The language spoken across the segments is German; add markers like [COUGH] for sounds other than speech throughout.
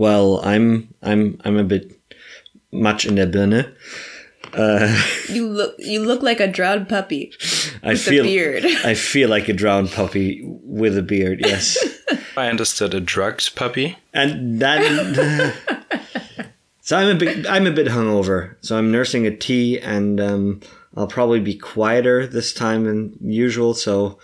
Well, I'm I'm I'm a bit much in der Birne. Uh, [LAUGHS] You look you look like a drowned puppy I feel a beard. [LAUGHS] I feel like a drowned puppy with a beard. Yes, [LAUGHS] I understood a drugged puppy. and that. so I'm a bit I'm a bit hungover. So I'm nursing a tea, and um, I'll probably be quieter this time than usual. So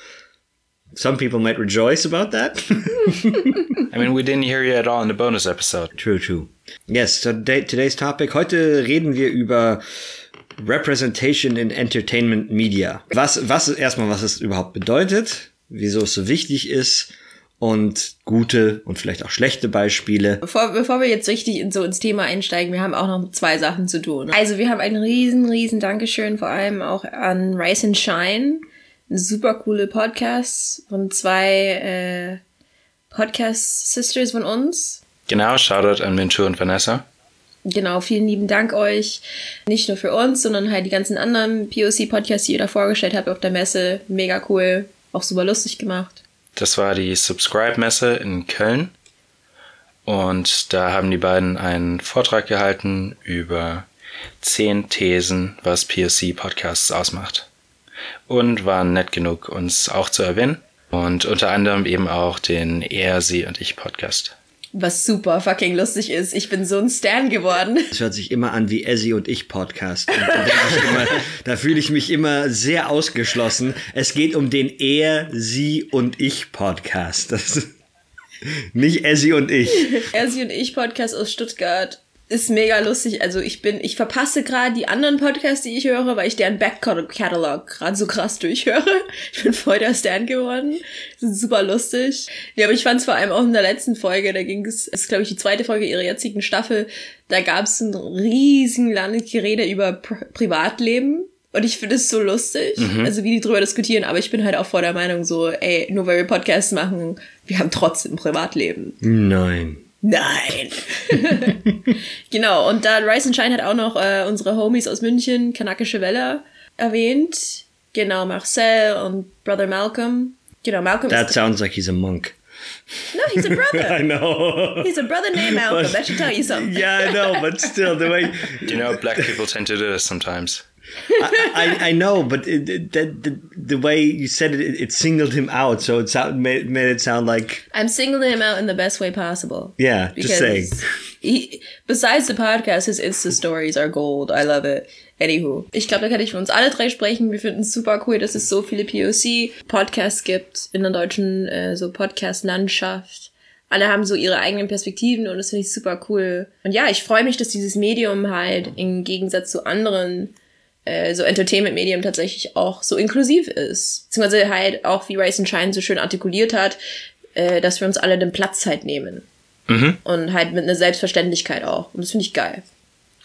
some people might rejoice about that. [LAUGHS] I mean, we didn't hear you at all in the bonus episode. True, true. Yes, so today, today's topic. Heute reden wir über Representation in Entertainment Media. Was, was ist erstmal, was es überhaupt bedeutet, wieso es so wichtig ist und gute und vielleicht auch schlechte Beispiele. Bevor, bevor wir jetzt richtig in, so ins Thema einsteigen, wir haben auch noch zwei Sachen zu tun. Also wir haben ein riesen, riesen Dankeschön vor allem auch an Rise and Shine. Super coole Podcast von zwei äh, Podcast-Sisters von uns. Genau, Shoutout an Minchu und Vanessa. Genau, vielen lieben Dank euch. Nicht nur für uns, sondern halt die ganzen anderen POC-Podcasts, die ihr da vorgestellt habt auf der Messe. Mega cool. Auch super lustig gemacht. Das war die Subscribe-Messe in Köln. Und da haben die beiden einen Vortrag gehalten über zehn Thesen, was POC-Podcasts ausmacht. Und waren nett genug, uns auch zu erwähnen. Und unter anderem eben auch den Er, Sie und Ich Podcast. Was super fucking lustig ist. Ich bin so ein Stan geworden. [LAUGHS] Es hört sich immer an wie Essie und ich Podcast. Und da, immer, da fühle ich mich immer sehr ausgeschlossen. Es geht um den Er, Sie und ich Podcast. Das ist nicht Essie und ich. Er, sie und ich Podcast aus Stuttgart ist mega lustig. Also ich bin, ich verpasse gerade die anderen Podcasts, die ich höre, weil ich deren Back-Catalog gerade so krass durchhöre. [LAUGHS] Ich bin voll der Stan geworden. Das ist super lustig. Ja, aber ich fand es vor allem auch in der letzten Folge, da ging es, ist glaube ich die zweite Folge ihrer jetzigen Staffel, da gab es ein riesen langes Gerede über Pri Privatleben. Und ich finde es so lustig, also wie die drüber diskutieren, aber ich bin halt auch vor der Meinung so, ey, nur weil wir Podcasts machen, wir haben trotzdem Privatleben. Nein. Nein. [LAUGHS] genau, und da Rice and Shine hat auch noch äh, unsere Homies aus München, Kanakische Welle, erwähnt. Genau, Marcel und Brother Malcolm. Genau, Malcolm That ist... sounds like he's a monk. No, he's a brother. [LAUGHS] know. He's a brother named Malcolm. That should tell you something. Yeah, I know, but still, the way [LAUGHS] You know, black people tend to do this sometimes. I, I, I know, but it, it, that, the, the way you said it, it, it singled him out, so it sound, made, made it sound like I'm singling him out in the best way possible. yeah, just saying. He, besides the podcast, his Insta Stories are gold. I love it. Anywho, ich glaube, da kann ich für uns alle drei sprechen. Wir finden es super cool, dass es so viele POC-Podcasts gibt in der deutschen äh, so Podcast-Landschaft. Alle haben so ihre eigenen Perspektiven und das finde ich super cool. Und ja, ich freue mich, dass dieses Medium halt im Gegensatz zu anderen äh, so Entertainment-Medium tatsächlich auch so inklusiv ist. Beziehungsweise halt auch, wie Rice and Shine so schön artikuliert hat, äh, dass wir uns alle den Platz halt nehmen. Und halt mit einer Selbstverständlichkeit auch. Und das finde ich geil.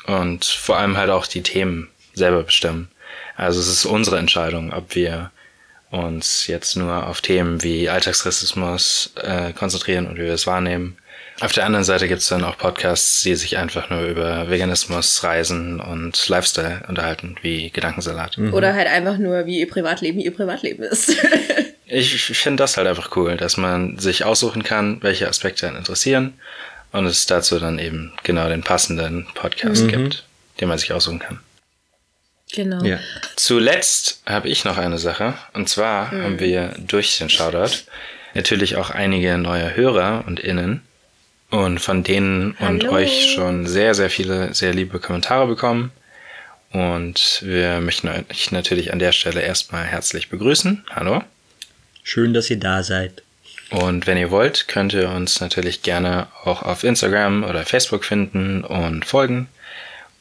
Und vor allem halt auch die Themen selber bestimmen. Also es ist unsere Entscheidung, ob wir uns jetzt nur auf Themen wie Alltagsrassismus äh, konzentrieren und wie wir es wahrnehmen. Auf der anderen Seite gibt es dann auch Podcasts, die sich einfach nur über Veganismus, Reisen und Lifestyle unterhalten, wie Gedankensalat. Oder halt einfach nur, wie ihr Privatleben ihr Privatleben ist. [LAUGHS] Ich, finde das halt einfach cool, dass man sich aussuchen kann, welche Aspekte einen interessieren und es dazu dann eben genau den passenden Podcast gibt, den man sich aussuchen kann. genau. Ja. Zuletzt habe ich noch eine Sache. Und zwar haben wir durch den Shoutout natürlich auch einige neue Hörer und Innen. Und von denen und Hallo. euch schon sehr, sehr viele sehr liebe Kommentare bekommen. Und wir möchten euch natürlich an der Stelle erstmal herzlich begrüßen. Hallo. Schön, dass ihr da seid. Und wenn ihr wollt, könnt ihr uns natürlich gerne auch auf Instagram oder Facebook finden und folgen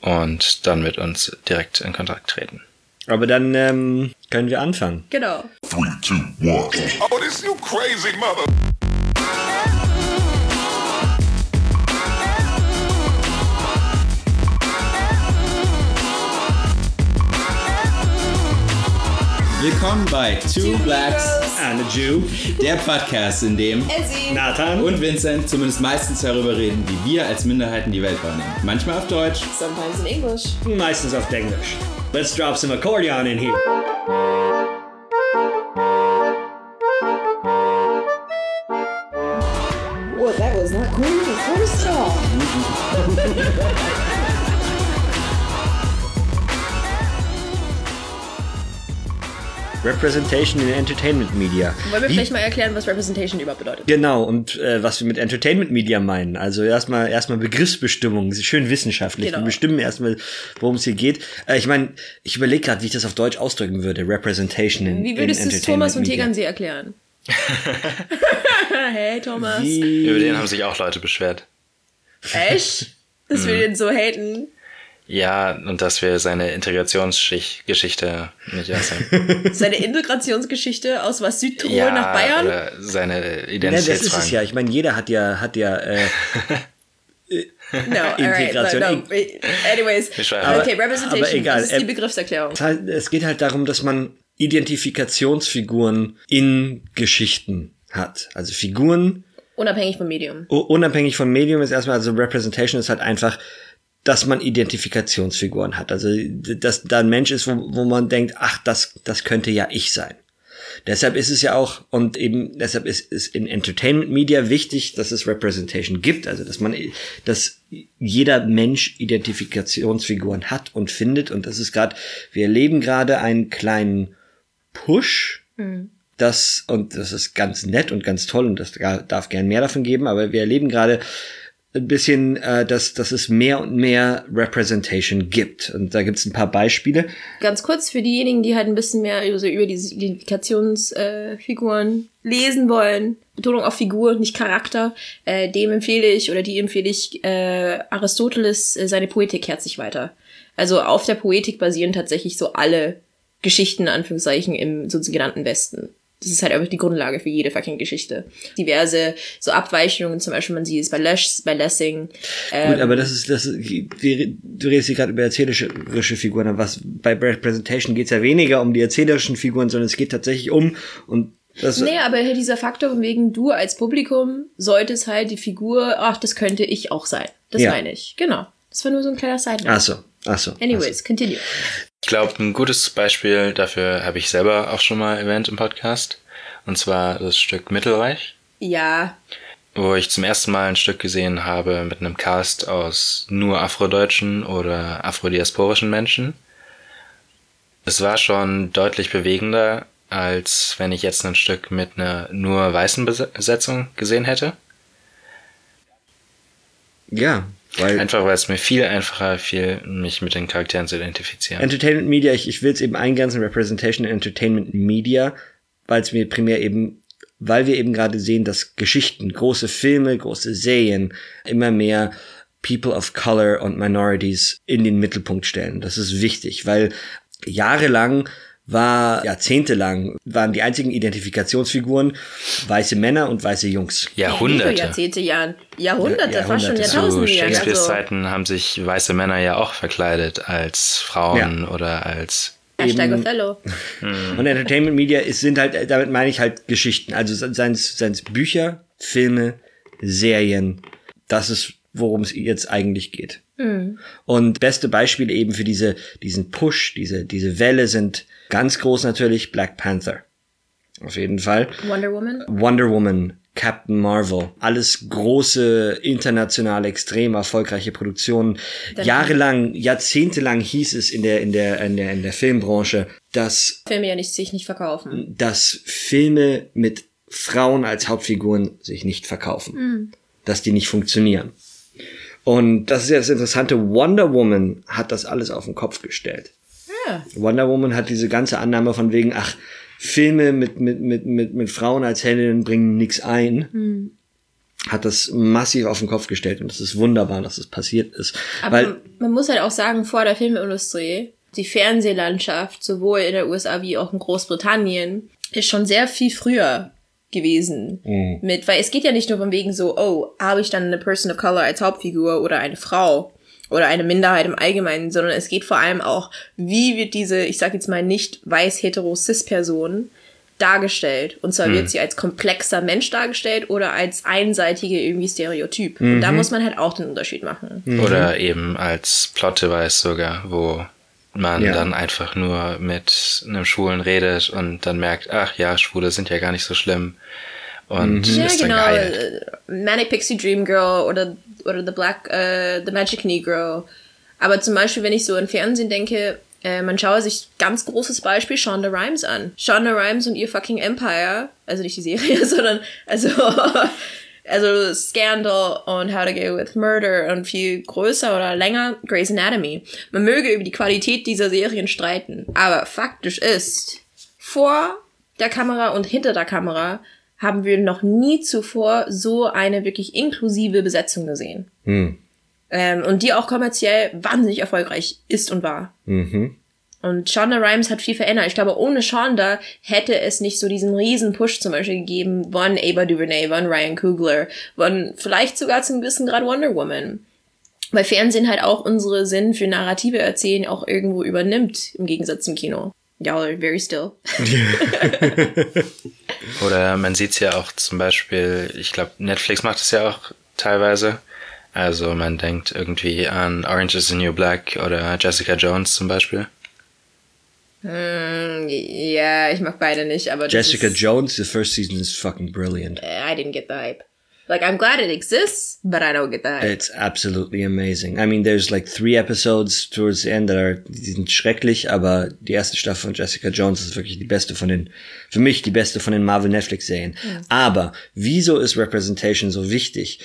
und dann mit uns direkt in Kontakt treten. Aber dann ähm, können wir anfangen. Genau. Three, two, one. Oh, this you crazy mother. Willkommen bei Two Blacks, And a Jew, der Podcast, in dem Nathan. und Vincent zumindest meistens darüber reden, wie wir als Minderheiten die Welt wahrnehmen. Manchmal auf Deutsch. Sometimes in English. meistens auf Englisch. Let's drop some accordion in here. Well, that was not [LAUGHS] Representation in Entertainment Media. Wollen wir Wie- vielleicht mal erklären, was Representation überhaupt bedeutet? Genau, und äh, was wir mit Entertainment Media meinen. Also erstmal erstmal Begriffsbestimmung, schön wissenschaftlich. Genau. Wir bestimmen erstmal, worum es hier geht. Äh, ich meine, ich überlege gerade, wie ich das auf Deutsch ausdrücken würde. Representation in Wie würdest du es Entertainment Thomas und Media. Tegernsee erklären? [LAUGHS] hey Thomas. Wie, Über den haben sich auch Leute beschwert. Echt? Dass wir den so haten? Ja, und dass wir seine Integrationsgeschichte nicht erzählen. [LAUGHS] Seine Integrationsgeschichte aus was Südtirol ja, nach Bayern? Oder seine ja, das ist es ja. Ich meine, jeder hat ja, hat ja, äh, [LAUGHS] No, alright, Integration. but no. Anyways, Wir schweifen. okay, Aber- Representation, aber egal. das ist die Ähm, Begriffserklärung. es halt- es geht halt darum, dass man Identifikationsfiguren in Geschichten hat. Also Figuren, Unabhängig vom Medium. Unabhängig vom Medium ist erstmal, also Representation ist halt einfach, dass man Identifikationsfiguren hat. Also, dass da ein Mensch ist, wo, wo man denkt, ach, das, das könnte ja ich sein. Deshalb ist es ja auch, und eben deshalb ist es in Entertainment Media wichtig, dass es Representation gibt, also dass man, dass jeder Mensch Identifikationsfiguren hat und findet. Und das ist gerade, wir erleben gerade einen kleinen Push, das, und das ist ganz nett und ganz toll und das darf gern mehr davon geben, aber wir erleben gerade ein bisschen, äh, dass, dass es mehr und mehr Representation gibt. Und da gibt es ein paar Beispiele. Ganz kurz für diejenigen, die halt ein bisschen mehr über, so über diese Identifikationsfiguren äh, lesen wollen. Betonung auf Figur, nicht Charakter. Äh, dem empfehle ich oder die empfehle ich äh, Aristoteles, äh, seine Poetik kehrt sich weiter. Also auf der Poetik basieren tatsächlich so alle Geschichten, Anführungszeichen, im sogenannten Westen. Das ist halt einfach die Grundlage für jede fucking Geschichte. Diverse so Abweichungen, zum Beispiel man sieht es bei, Lesch, bei Lessing. Ähm, Gut, aber das ist, das ist, du redest hier gerade über erzählerische Figuren, aber was bei Representation geht es ja weniger um die erzählerischen Figuren, sondern es geht tatsächlich um und das, Nee, aber dieser Faktor von wegen du als Publikum solltest halt die Figur, ach, das könnte ich auch sein. Das Ja. meine ich. Genau. Das war nur so ein kleiner Side ach so, ach so. Anyways, continue. Ich glaube, ein gutes Beispiel dafür habe ich selber auch schon mal erwähnt im Podcast. Und zwar das Stück Mittelreich, Ja, wo ich zum ersten Mal ein Stück gesehen habe mit einem Cast aus nur afrodeutschen oder afrodiasporischen Menschen. Es war schon deutlich bewegender, als wenn ich jetzt ein Stück mit einer nur weißen Besetzung gesehen hätte. Ja, weil Einfach weil es mir viel einfacher fiel, mich mit den Charakteren zu identifizieren. Entertainment Media, ich, ich will es eben eingrenzen, Representation in Entertainment Media, weil es mir primär eben, weil wir eben gerade sehen, dass Geschichten, große Filme, große Serien immer mehr People of Color und Minorities in den Mittelpunkt stellen. Das ist wichtig, weil jahrelang war, jahrzehntelang, waren die einzigen Identifikationsfiguren weiße Männer und weiße Jungs. Jahrhunderte. Jahrzehnte, Jahren. Jahrhunderte, Ja, fast schon Jahrhunderte. Zu Jahrtausende Jahre. Shakespeares Also, Zeiten haben sich weiße Männer ja auch verkleidet als Frauen oder als Hashtag eben- Othello. Und Entertainment Media ist, sind halt, damit meine ich halt Geschichten. Also seien es Bücher, Filme, Serien. Das ist, worum es jetzt eigentlich geht. Und beste Beispiele eben für diese, diesen Push, diese, diese Welle sind ganz groß natürlich Black Panther. Auf jeden Fall. Wonder Woman. Wonder Woman, Captain Marvel, alles große, international extrem erfolgreiche Produktionen. Jahrelang, jahrzehntelang hieß es in der, in der, in der, in der Filmbranche, dass Filme ja nicht, sich nicht verkaufen. dass Filme mit Frauen als Hauptfiguren sich nicht verkaufen. Dass die nicht funktionieren. Und das ist ja das Interessante. Wonder Woman hat das alles auf den Kopf gestellt. Ja. Wonder Woman hat diese ganze Annahme von wegen, ach, Filme mit, mit, mit, mit, mit Frauen als Heldinnen bringen nichts ein. Hat das massiv auf den Kopf gestellt und es ist wunderbar, dass es passiert ist. Aber Weil, man muss halt auch sagen, vor der Filmindustrie, die Fernsehlandschaft, sowohl in der USA wie auch in Großbritannien, ist schon sehr viel früher gewesen. Mit, weil es geht ja nicht nur von wegen so, oh, habe ich dann eine Person of Color als Hauptfigur oder eine Frau oder eine Minderheit im Allgemeinen, sondern es geht vor allem auch, wie wird diese, ich sag jetzt mal nicht weiß hetero cis Person dargestellt. Und zwar wird sie als komplexer Mensch dargestellt oder als einseitige irgendwie Stereotyp. Und da muss man halt auch den Unterschied machen. oder eben als Plot-Device sogar, wo man Ja. dann einfach nur mit einem Schwulen redet und dann merkt, ach ja, Schwule sind ja gar nicht so schlimm. und Ja, ist dann genau. geheilt. äh, Manic Pixie Dream Girl oder, oder The Black, äh, The Magic Negro. Aber zum Beispiel, wenn ich so an Fernsehen denke, äh, man schaue sich ganz großes Beispiel Shonda Rhimes an. Shonda Rhimes und ihr fucking Empire, also nicht die Serie, [LAUGHS] sondern also also Scandal und How to Get with Murder und viel größer oder länger Grey's Anatomy. Man möge über die Qualität dieser Serien streiten, aber faktisch ist, vor der Kamera und hinter der Kamera haben wir noch nie zuvor so eine wirklich inklusive Besetzung gesehen. Ähm, und die auch kommerziell wahnsinnig erfolgreich ist und war. Und Shonda Rhimes hat viel verändert. Ich glaube, ohne Shonda hätte es nicht so diesen riesen Push zum Beispiel gegeben von Ava DuVernay, von Ryan Coogler, von vielleicht sogar zum gewissen Grad Wonder Woman. Weil Fernsehen halt auch unsere Sinn für narrative Erzählen auch irgendwo übernimmt, im Gegensatz zum Kino. Y'all are very still. [LAUGHS] Oder man sieht es ja auch zum Beispiel, ich glaube, Netflix macht es ja auch teilweise. Also man denkt irgendwie an Orange is the New Black oder Jessica Jones zum Beispiel. Hm, ja, ich mag beide nicht, aber Jessica ist, Jones, the first season is fucking brilliant. I didn't get the hype. Like, I'm glad it exists, but I don't get the hype. It's absolutely amazing. I mean, there's like three episodes towards the end that are, die sind schrecklich, aber die erste Staffel von Jessica Jones ist wirklich die beste von den, für mich die beste von den Marvel Netflix Serien. Aber wieso ist Representation so wichtig?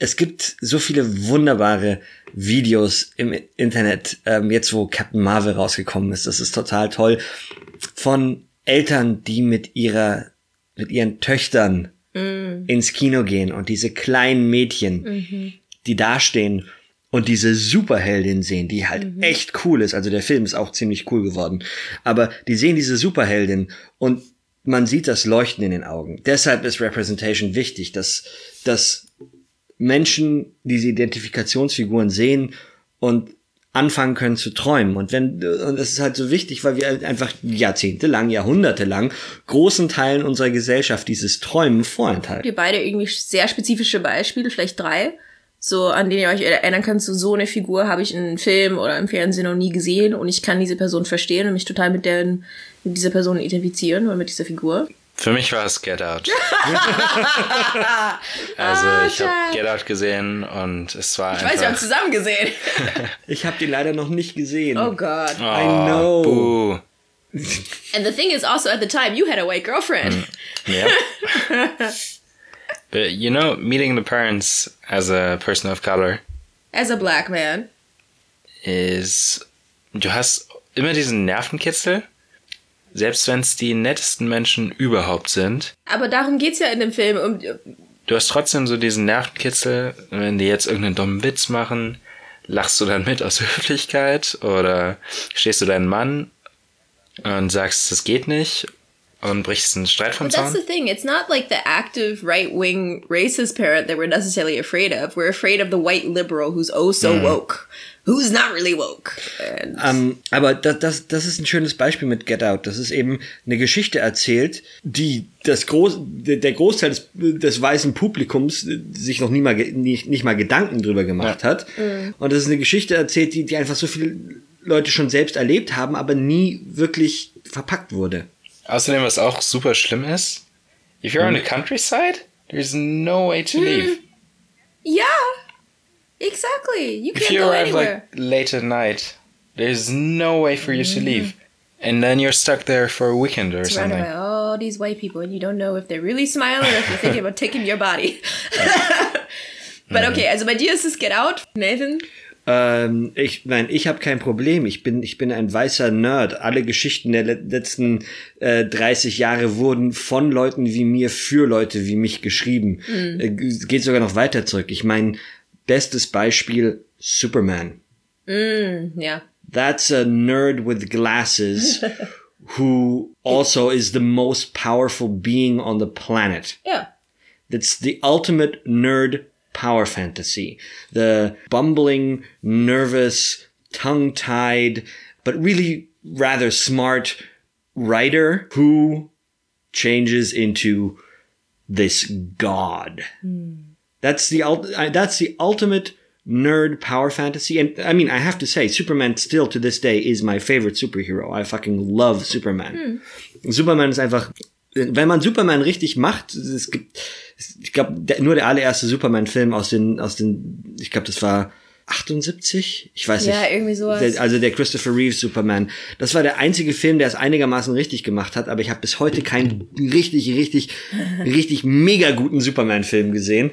Es gibt so viele wunderbare Videos im Internet, ähm, jetzt wo Captain Marvel rausgekommen ist. Das ist total toll. Von Eltern, die mit ihrer, mit ihren Töchtern ins Kino gehen und diese kleinen Mädchen, die dastehen und diese Superheldin sehen, die halt echt cool ist. Also der Film ist auch ziemlich cool geworden. Aber die sehen diese Superheldin und man sieht das Leuchten in den Augen. Deshalb ist Representation wichtig, dass, dass Menschen diese Identifikationsfiguren sehen und anfangen können zu träumen. Und wenn, und das ist halt so wichtig, weil wir halt einfach jahrzehntelang, jahrhundertelang großen Teilen unserer Gesellschaft dieses Träumen vorenthalten. wir beide irgendwie sehr spezifische Beispiele, vielleicht drei, so an denen ihr euch erinnern könnt, so, so eine Figur habe ich in einem Film oder im Fernsehen noch nie gesehen und ich kann diese Person verstehen und mich total mit, der, mit dieser Person identifizieren oder mit dieser Figur. Für mich war es Get Out. [LAUGHS] [LAUGHS] also ich habe Get Out gesehen und es war Ich weiß, wir haben einfach... zusammen gesehen. [LAUGHS] Ich habe die leider noch nicht gesehen. Oh Gott. I know. Buh. And the thing is also at the time you had a white girlfriend. Yeah. but you know, meeting the parents as a person of color As a black man. ist, du hast immer diesen Nervenkitzel, selbst wenn es die nettesten Menschen überhaupt sind. Aber darum geht's ja in dem Film. Um, Du hast trotzdem so diesen Nervenkitzel, wenn die jetzt irgendeinen dummen Witz machen, lachst du dann mit aus [LAUGHS] Höflichkeit oder stehst du deinen Mann und sagst, das geht nicht und brichst einen Streit vom But that's Zaun? the thing. It's not like the active right wing racist parent that we're necessarily afraid of. We're afraid of the white liberal who's oh so woke, who's not really woke. And Ähm, aber das, das, das ist ein schönes Beispiel mit Get Out. Das ist eben eine Geschichte erzählt, die das Groß, der Großteil des, des weißen Publikums sich noch nie mal, nicht, nicht mal Gedanken drüber gemacht hat. Und das ist eine Geschichte erzählt, die, die einfach so viele Leute schon selbst erlebt haben, aber nie wirklich verpackt wurde. Außerdem, was auch super schlimm ist, if you're on the countryside, there's no way to leave. yeah, exactly. You If can't you go arrive anywhere. like late at night, there's no way for you to leave. And then you're stuck there for a weekend or Surrounded something. by all these white people, and you don't know if they're really smiling or if they're thinking about taking your body. [LAUGHS] [LAUGHS] but okay, also bei dir ist es Get Out, Nathan. Ähm, ich, nein, ich habe kein Problem. Ich bin, ich bin ein weißer Nerd. Alle Geschichten der le letzten äh, 30 Jahre wurden von Leuten wie mir für Leute wie mich geschrieben. Äh, g- geht sogar noch weiter zurück. Ich meine, bestes Beispiel Superman. Mm, yeah, That's a nerd with glasses [LAUGHS] who also is the most powerful being on the planet. Ja. That's the ultimate nerd power fantasy. The bumbling, nervous, tongue tied, but really rather smart writer who changes into this god. Hmm. That's the that's the ultimate nerd power fantasy. And I mean, I have to say, Superman still to this day is my favorite superhero. I fucking love Superman. Hmm. Superman ist einfach wenn man Superman richtig macht, es gibt, ich glaube, nur der allererste Superman-Film aus den, aus den, ich glaube, das war 78? Ich weiß Ja, nicht. irgendwie sowas. Also der Christopher Reeves Superman. Das war der einzige Film, der es einigermaßen richtig gemacht hat, aber ich habe bis heute keinen richtig, richtig, [LAUGHS] richtig mega guten Superman-Film gesehen.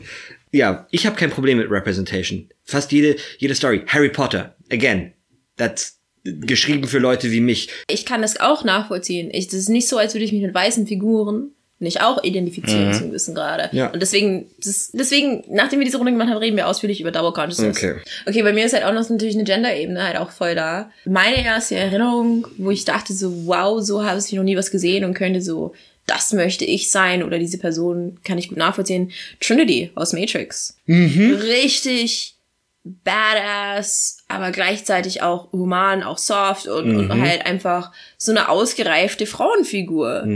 Ja, ich habe kein Problem mit Representation. Fast jede, jede Story. Harry Potter, again, that's geschrieben für Leute wie mich. Ich kann das auch nachvollziehen. Das ist nicht so, als würde ich mich mit weißen Figuren nicht auch identifizieren zum gewissen Grade. Ja. Und deswegen, das, deswegen, nachdem wir diese Runde gemacht haben, reden wir ausführlich über Double Consciousness. Okay. Okay, bei mir ist halt auch noch natürlich eine Gender-Ebene halt auch voll da. Meine erste Erinnerung, wo ich dachte so, wow, so habe ich noch nie was gesehen und könnte so, das möchte ich sein oder diese Person kann ich gut nachvollziehen. Trinity aus Matrix. Richtig badass, aber gleichzeitig auch human, auch soft und, und halt einfach so eine ausgereifte Frauenfigur.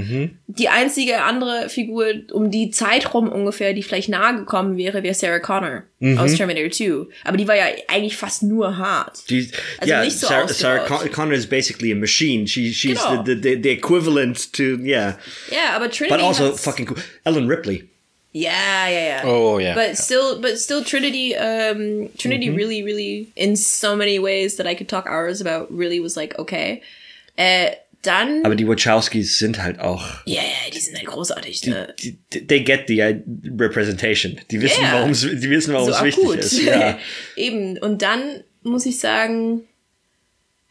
Die einzige andere Figur um die Zeit rum ungefähr, die vielleicht nahe gekommen wäre, wäre Sarah Connor aus Terminator 2. Aber die war ja eigentlich fast nur hart. Die, Also ja, nicht so Sarah, Sarah. Con Connor is basically a machine. She, she's Genau. the, the, the equivalent to, yeah. Ja, aber Trinity But also fucking cool. Ellen Ripley. Yeah, yeah, yeah. Oh, yeah. But still, but still, Trinity, um, Trinity really, really, in so many ways that I could talk hours about, really was like okay. Äh, dann, Aber die Wachowskis sind halt auch, ja, ja, die sind halt großartig, ne? die, they get the uh, representation. Die wissen, Yeah. warum es, die wissen, warum so es wichtig akut. ist. [LAUGHS] Ja. Eben. Und dann muss ich sagen,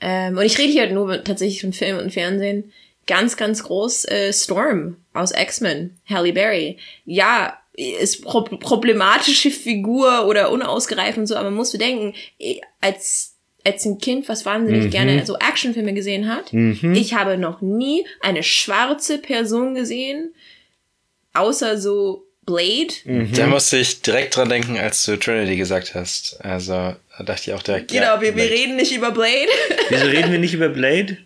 ähm, und ich rede hier nur tatsächlich von Film und Fernsehen, ganz, ganz groß äh, Storm aus X-Men, Halle Berry. Ja, ist pro problematische Figur oder unausgereift und so, aber man muss bedenken, als als ein Kind, was wahnsinnig gerne so Actionfilme gesehen hat, ich habe noch nie eine schwarze Person gesehen, außer so Blade. Da musste ich direkt dran denken, als du Trinity gesagt hast. Also da dachte ich auch direkt. Genau, ja, wir, wir reden nicht über Blade. [LAUGHS] Wieso reden wir nicht über Blade?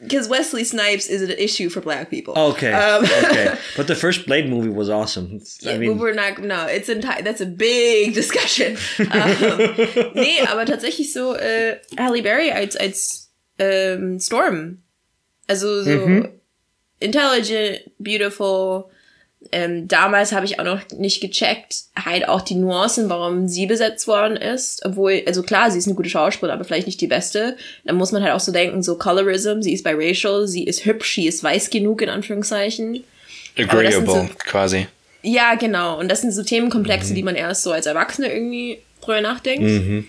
Because Wesley Snipes is an issue for black people. Okay, Um, okay. [LAUGHS] But the first Blade movie was awesome. Yeah, I mean, we're not, no, it's entire, that's a big discussion. [LAUGHS] um, nee, aber tatsächlich so, äh, Halle Berry als, als, ähm, Storm. Also so, intelligent, beautiful, ähm, damals habe ich auch noch nicht gecheckt, halt auch die Nuancen, warum sie besetzt worden ist. Obwohl, also klar, sie ist eine gute Schauspielerin, aber vielleicht nicht die beste. Dann muss man halt auch so denken, so Colorism, sie ist biracial, sie ist hübsch, sie ist weiß genug, in Anführungszeichen. Agreeable, so- quasi. Ja, genau. Und das sind so Themenkomplexe, die man erst so als Erwachsene irgendwie drüber nachdenkt.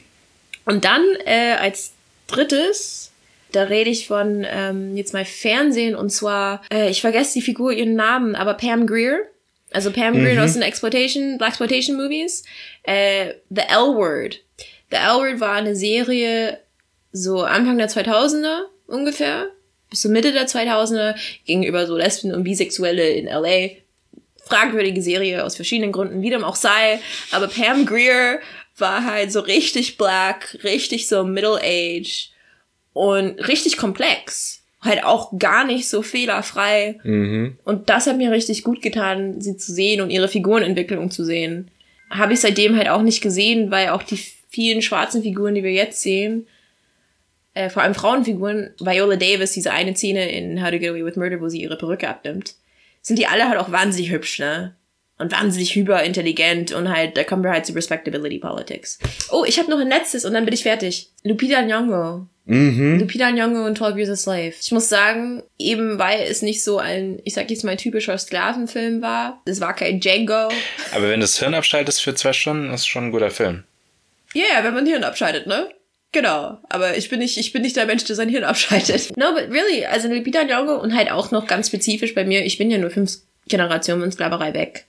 Und dann äh, als drittes, da rede ich von ähm, jetzt mal Fernsehen und zwar, äh, ich vergesse die Figur ihren Namen, aber Pam Greer. Also Pam Greer aus den Exploitation, Black Exploitation Movies. Äh, The L Word. The L Word war eine Serie so Anfang der 2000er ungefähr, bis zur Mitte der 2000er, gegenüber so Lesben und Bisexuelle in LA fragwürdige Serie aus verschiedenen Gründen, wie dem auch sei. Aber Pam Greer war halt so richtig black, richtig so middle age und richtig komplex. Halt auch gar nicht so fehlerfrei. Und das hat mir richtig gut getan, sie zu sehen und ihre Figurenentwicklung zu sehen. Habe ich seitdem halt auch nicht gesehen, weil auch die vielen schwarzen Figuren, die wir jetzt sehen, äh, vor allem Frauenfiguren, Viola Davis, diese eine Szene in How to Get Away with Murder, wo sie ihre Perücke abnimmt, sind die alle halt auch wahnsinnig hübsch, ne? Und wahnsinnig hyperintelligent und halt, da kommen wir halt zu Respectability Politics. Oh, ich habe noch ein letztes und dann bin ich fertig. Lupita Nyong'o. Lupita Nyong'o und 12 Years a Slave. Ich muss sagen, eben weil es nicht so ein, ich sag jetzt mal, typischer Sklavenfilm war. Es war kein Django. Aber wenn du das Hirn abschaltest für zwei Stunden, ist schon ein guter Film. Ja, yeah, wenn man Hirn abschaltet, ne? Genau. Aber ich bin nicht, ich bin nicht der Mensch, der sein Hirn abschaltet. [LAUGHS] No, but really, also Lupita Nyong'o und halt auch noch ganz spezifisch bei mir, ich bin ja nur fünf Generationen von Sklaverei weg.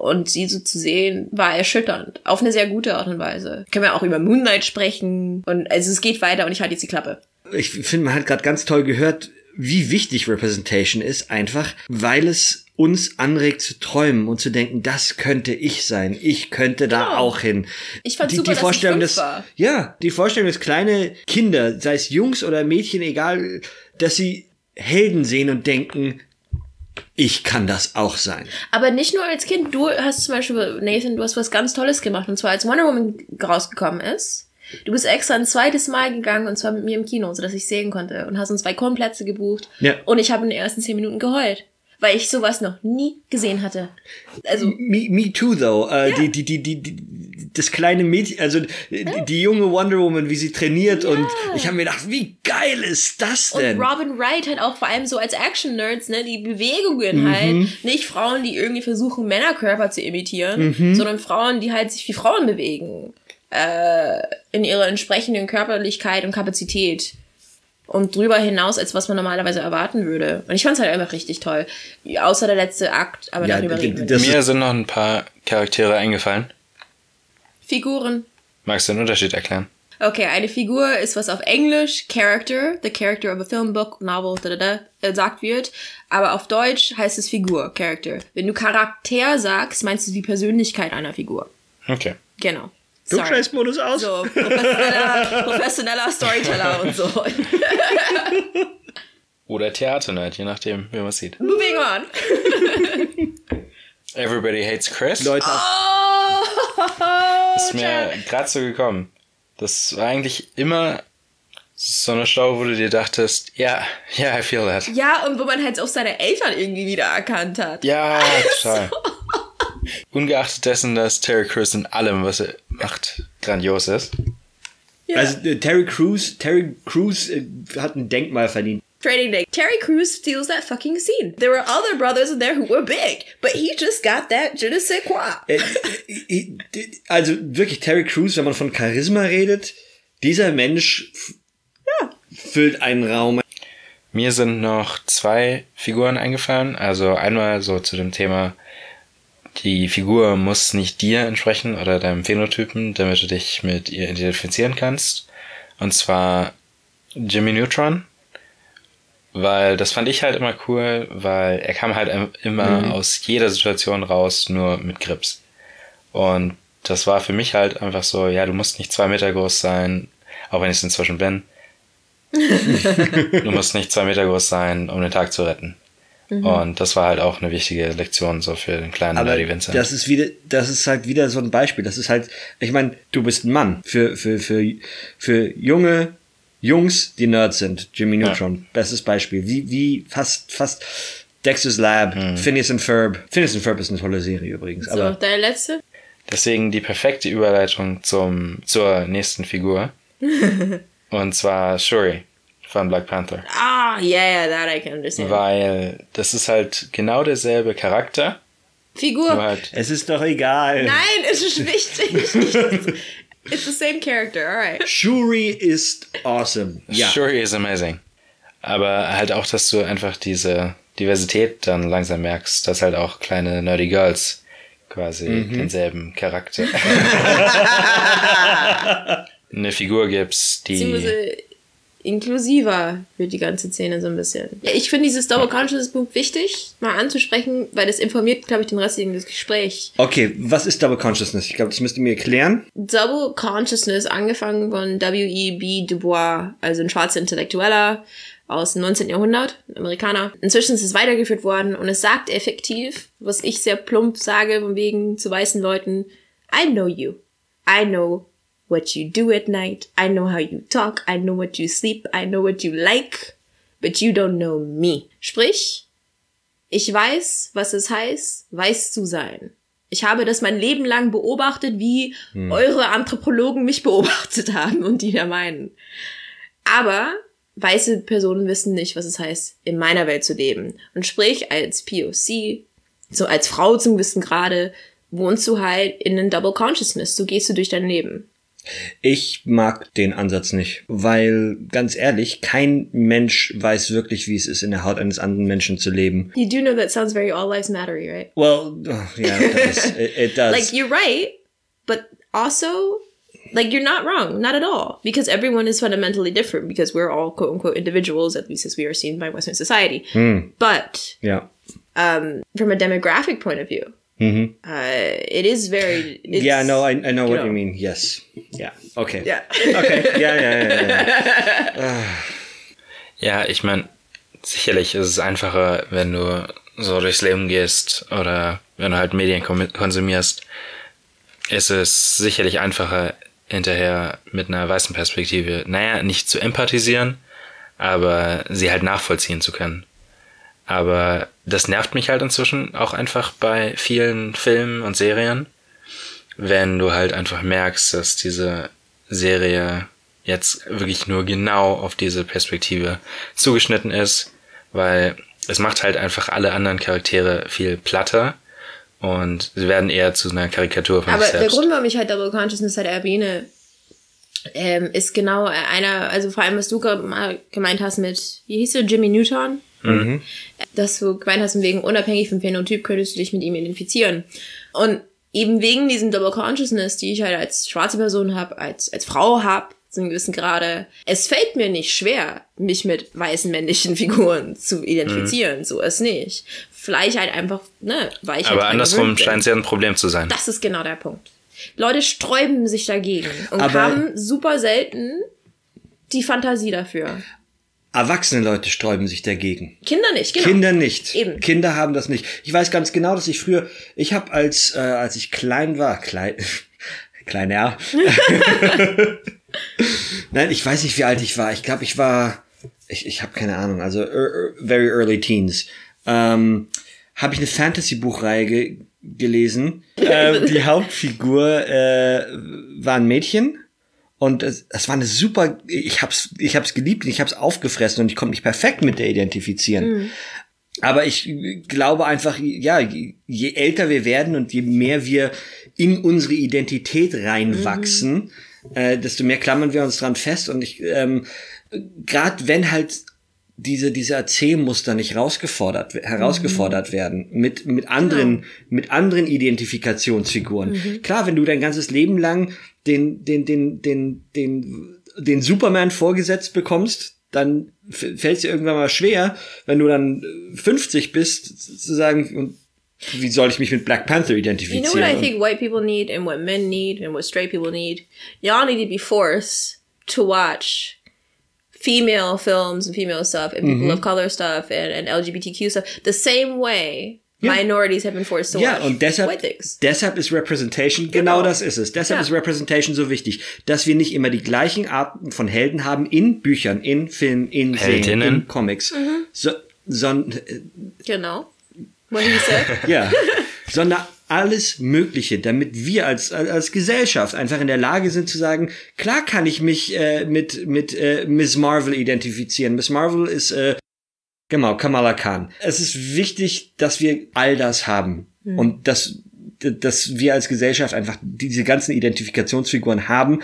Und sie so zu sehen, war erschütternd. Auf eine sehr gute Art und Weise. Können wir auch über Moonlight sprechen. Und also es geht weiter und ich halte jetzt die Klappe. ich finde, man hat gerade ganz toll gehört, wie wichtig Representation ist, einfach weil es uns anregt zu träumen und zu denken, das könnte ich sein, ich könnte da Genau. auch hin. Ich fand's die, super, die dass Vorstellung, dass, war. ja, die Vorstellung, dass kleine Kinder, sei es Jungs oder Mädchen, egal, dass sie Helden sehen und denken, ich kann das auch sein. Aber nicht nur als Kind. Du hast zum Beispiel, Nathan, du hast was ganz Tolles gemacht. Und zwar als Wonder Woman rausgekommen ist. Du bist extra ein zweites Mal gegangen und zwar mit mir im Kino, sodass ich sehen konnte. Und hast uns Balkonplätze gebucht. Ja. Und ich habe in den ersten zehn Minuten geheult. Weil ich sowas noch nie gesehen hatte. Also, Me, me too, though. Äh, die, die, die, die, die, das kleine Mädchen, also die, die junge Wonder Woman, wie sie trainiert und ich habe mir gedacht, wie geil ist das und denn? Robin Wright halt auch vor allem so als Action-Nerds, ne, die Bewegungen halt. Nicht Frauen, die irgendwie versuchen, Männerkörper zu imitieren, sondern Frauen, die halt sich wie Frauen bewegen. Äh, in ihrer entsprechenden Körperlichkeit und Kapazität. Und drüber hinaus, als was man normalerweise erwarten würde. Und ich fand's halt einfach richtig toll. Außer der letzte Akt, aber Ja, darüber reden wir nicht. Mir sind noch ein paar Charaktere eingefallen. Figuren. Magst du den Unterschied erklären? Okay, eine Figur ist, was auf Englisch Character, the character of a film, book, novel, da, da, da, gesagt wird. Aber auf Deutsch heißt es Figur, Character. Wenn du Charakter sagst, meinst du die Persönlichkeit einer Figur. Okay. Genau. Sorry. Flugscheißmodus aus? So, professioneller, professioneller Storyteller und so. [LAUGHS] Oder Theaternerd, je nachdem, wie man es sieht. Moving on. [LAUGHS] Everybody Hates Chris. Leute, Oh, [LAUGHS] ist mir gerade so gekommen. Das war eigentlich immer so eine Show, wo du dir dachtest, ja, ja, I feel that. Ja, und wo man halt auch seine Eltern irgendwie wiedererkannt hat. Ja, total. Ungeachtet dessen, dass Terry Crews in allem, was er macht, grandios ist. Ja. also äh, Terry Crews, Terry Crews äh, hat ein Denkmal verdient. Trading Day. Terry Crews steals that fucking scene. There were other brothers in there who were big, but he just got that je ne sais quoi. Äh, äh, äh, also wirklich Terry Crews, wenn man von Charisma redet, dieser Mensch f- füllt einen Raum. Mir sind noch zwei Figuren eingefallen. Also einmal so zu dem Thema, die Figur muss nicht dir entsprechen oder deinem Phänotypen, damit du dich mit ihr identifizieren kannst. Und zwar Jimmy Neutron. Weil das fand ich halt immer cool, weil er kam halt im- immer aus jeder Situation raus, nur mit Grips. Und das war für mich halt einfach so, ja, du musst nicht zwei Meter groß sein, auch wenn ich es inzwischen bin. [LAUGHS] Du musst nicht zwei Meter groß sein, um den Tag zu retten. Und das war halt auch eine wichtige Lektion so für den kleinen Aber Nerdy Vincent. das ist wieder, das ist halt wieder so ein Beispiel. Das ist halt, ich meine, du bist ein Mann. Für, für, für, für junge Jungs, die Nerds sind. Jimmy Neutron, bestes Beispiel. Wie, wie fast, fast Dexter's Lab, Phineas and Ferb. Phineas and Ferb ist eine tolle Serie übrigens. So, Aber deine letzte? Deswegen die perfekte Überleitung zum, zur nächsten Figur. [LAUGHS] Und zwar Shuri von Black Panther. Ah, yeah, that I can understand. Weil das ist halt genau derselbe Charakter. Figur. Halt, es ist doch egal. Nein, es ist wichtig. [LAUGHS] It's the same character, alright. Shuri ist awesome. Ja. Shuri is amazing. Aber halt auch, dass du einfach diese Diversität dann langsam merkst, dass halt auch kleine Nerdy Girls quasi denselben Charakter. [LAUGHS] [LAUGHS] eine Figur gibst, die. Inklusiver wird die ganze Szene so ein bisschen. Ja, ich finde dieses Double Conscious Punkt wichtig, mal anzusprechen, weil das informiert, glaube ich, den restlichen das Gespräch. Okay, was ist Double Consciousness? Ich glaube, das müsst ihr mir erklären. Double Consciousness, angefangen von W.E.B. Du Bois, also ein schwarzer Intellektueller aus dem 19. Jahrhundert, ein Amerikaner. Inzwischen ist es weitergeführt worden und es sagt effektiv, was ich sehr plump sage, von wegen zu weißen Leuten, I know you. I know what you do at night. I know how you talk. I know what you sleep. I know what you like. But you don't know me. Sprich, ich weiß, was es heißt, weiß zu sein. Ich habe das mein Leben lang beobachtet, wie eure Anthropologen mich [LAUGHS] beobachtet haben und die da meinen. Aber weiße Personen wissen nicht, was es heißt, in meiner Welt zu leben. Und sprich, als POC, so als Frau zum gewissen Grade, wohnst du halt in einem Double Consciousness. So gehst du durch dein Leben. Ich mag den Ansatz nicht, weil ganz ehrlich, kein Mensch weiß wirklich, wie es ist, in der Haut eines anderen Menschen zu leben. You do know that sounds very all lives mattery, right? Well, yeah, it does. [LAUGHS] It, it does. Like you're right, but also like you're not wrong, not at all. Because everyone is fundamentally different because we're all quote unquote individuals, at least as we are seen by Western society. But ja. um, from a demographic point of view, uh, it is very it's, Yeah, no, I, I know what know. you mean. Yes. Ja. Okay. yeah. Okay. Ja, ja, ja, ja. Ja, ich meine, sicherlich ist es einfacher, wenn du so durchs Leben gehst oder wenn du halt Medien konsumierst, ist es sicherlich einfacher, hinterher mit einer weißen Perspektive, naja, nicht zu empathisieren, aber sie halt nachvollziehen zu können. Aber das nervt mich halt inzwischen auch einfach bei vielen Filmen und Serien, wenn du halt einfach merkst, dass diese Serie jetzt wirklich nur genau auf diese Perspektive zugeschnitten ist, weil es macht halt einfach alle anderen Charaktere viel platter und sie werden eher zu einer Karikatur von Aber sich der selbst. Grund, warum ich halt Double Consciousness halt erwähne, ähm, ist genau einer, also vor allem, was du mal gemeint hast mit, wie hieß du, Jimmy Neutron? Mhm. Dass du gemeint hast, wegen unabhängig vom Phänotyp könntest du dich mit ihm identifizieren. Und eben wegen diesem Double Consciousness, die ich halt als schwarze Person habe, als, als Frau habe, zu einem gewissen Grade, es fällt mir nicht schwer, mich mit weißen männlichen [LAUGHS] Figuren zu identifizieren. So ist nicht. Vielleicht halt einfach, ne, weil ich halt Aber dran andersrum scheint es ja ein Problem zu sein. Das ist genau der Punkt. Leute sträuben sich dagegen und Aber- haben super selten die Fantasie dafür. Erwachsene Leute sträuben sich dagegen. Kinder nicht, genau. Kinder nicht. Eben. Kinder haben das nicht. Ich weiß ganz genau, dass ich früher, ich habe als äh, als ich klein war, klein [LAUGHS] kleiner. [LAUGHS] Nein, ich weiß nicht, wie alt ich war. Ich glaube, ich war ich, ich habe keine Ahnung, also er, er- very early teens. Ähm, habe ich eine Fantasy Buchreihe ge gelesen. [LAUGHS] ähm, die Hauptfigur äh, war ein Mädchen und es, es war eine super, ich hab's, ich hab's geliebt, ich hab's aufgefressen und ich konnte mich perfekt mit der identifizieren. Aber ich glaube einfach, ja, je älter wir werden und je mehr wir in unsere Identität reinwachsen, äh, desto mehr klammern wir uns dran fest. Und ich, ähm, gerade wenn halt diese, diese Erzählmuster nicht rausgefordert, herausgefordert werden mit, mit anderen, mit anderen Identifikationsfiguren. Klar, wenn du dein ganzes Leben lang den, den, den, den, den, den Superman vorgesetzt bekommst, dann fällt es dir irgendwann mal schwer, wenn du dann äh, 50 bist, zu sagen, und wie soll ich mich mit Black Panther You identifizieren? know what I think white people need and what men need and what straight people need? Y'all need to be forced to watch female films and female stuff and people of color stuff and, and LGBTQ stuff the same way Ja. minorities have been forced to Ja, watch und deshalb, white deshalb ist Representation, genau, Genau. das ist es. Deshalb Ja. ist Representation so wichtig, dass wir nicht immer die gleichen Arten von Helden haben in Büchern, in Filmen, in Serien, Heldinnen. in Comics, Mhm. so, son, Genau. What he said. [LAUGHS] ja, sondern alles Mögliche, damit wir als, als Gesellschaft einfach in der Lage sind zu sagen, klar kann ich mich äh, mit, mit äh, Miss Marvel identifizieren. Miss Marvel ist, äh, genau, Kamala Khan. Es ist wichtig, dass wir all das haben und dass, dass wir als Gesellschaft einfach diese ganzen Identifikationsfiguren haben,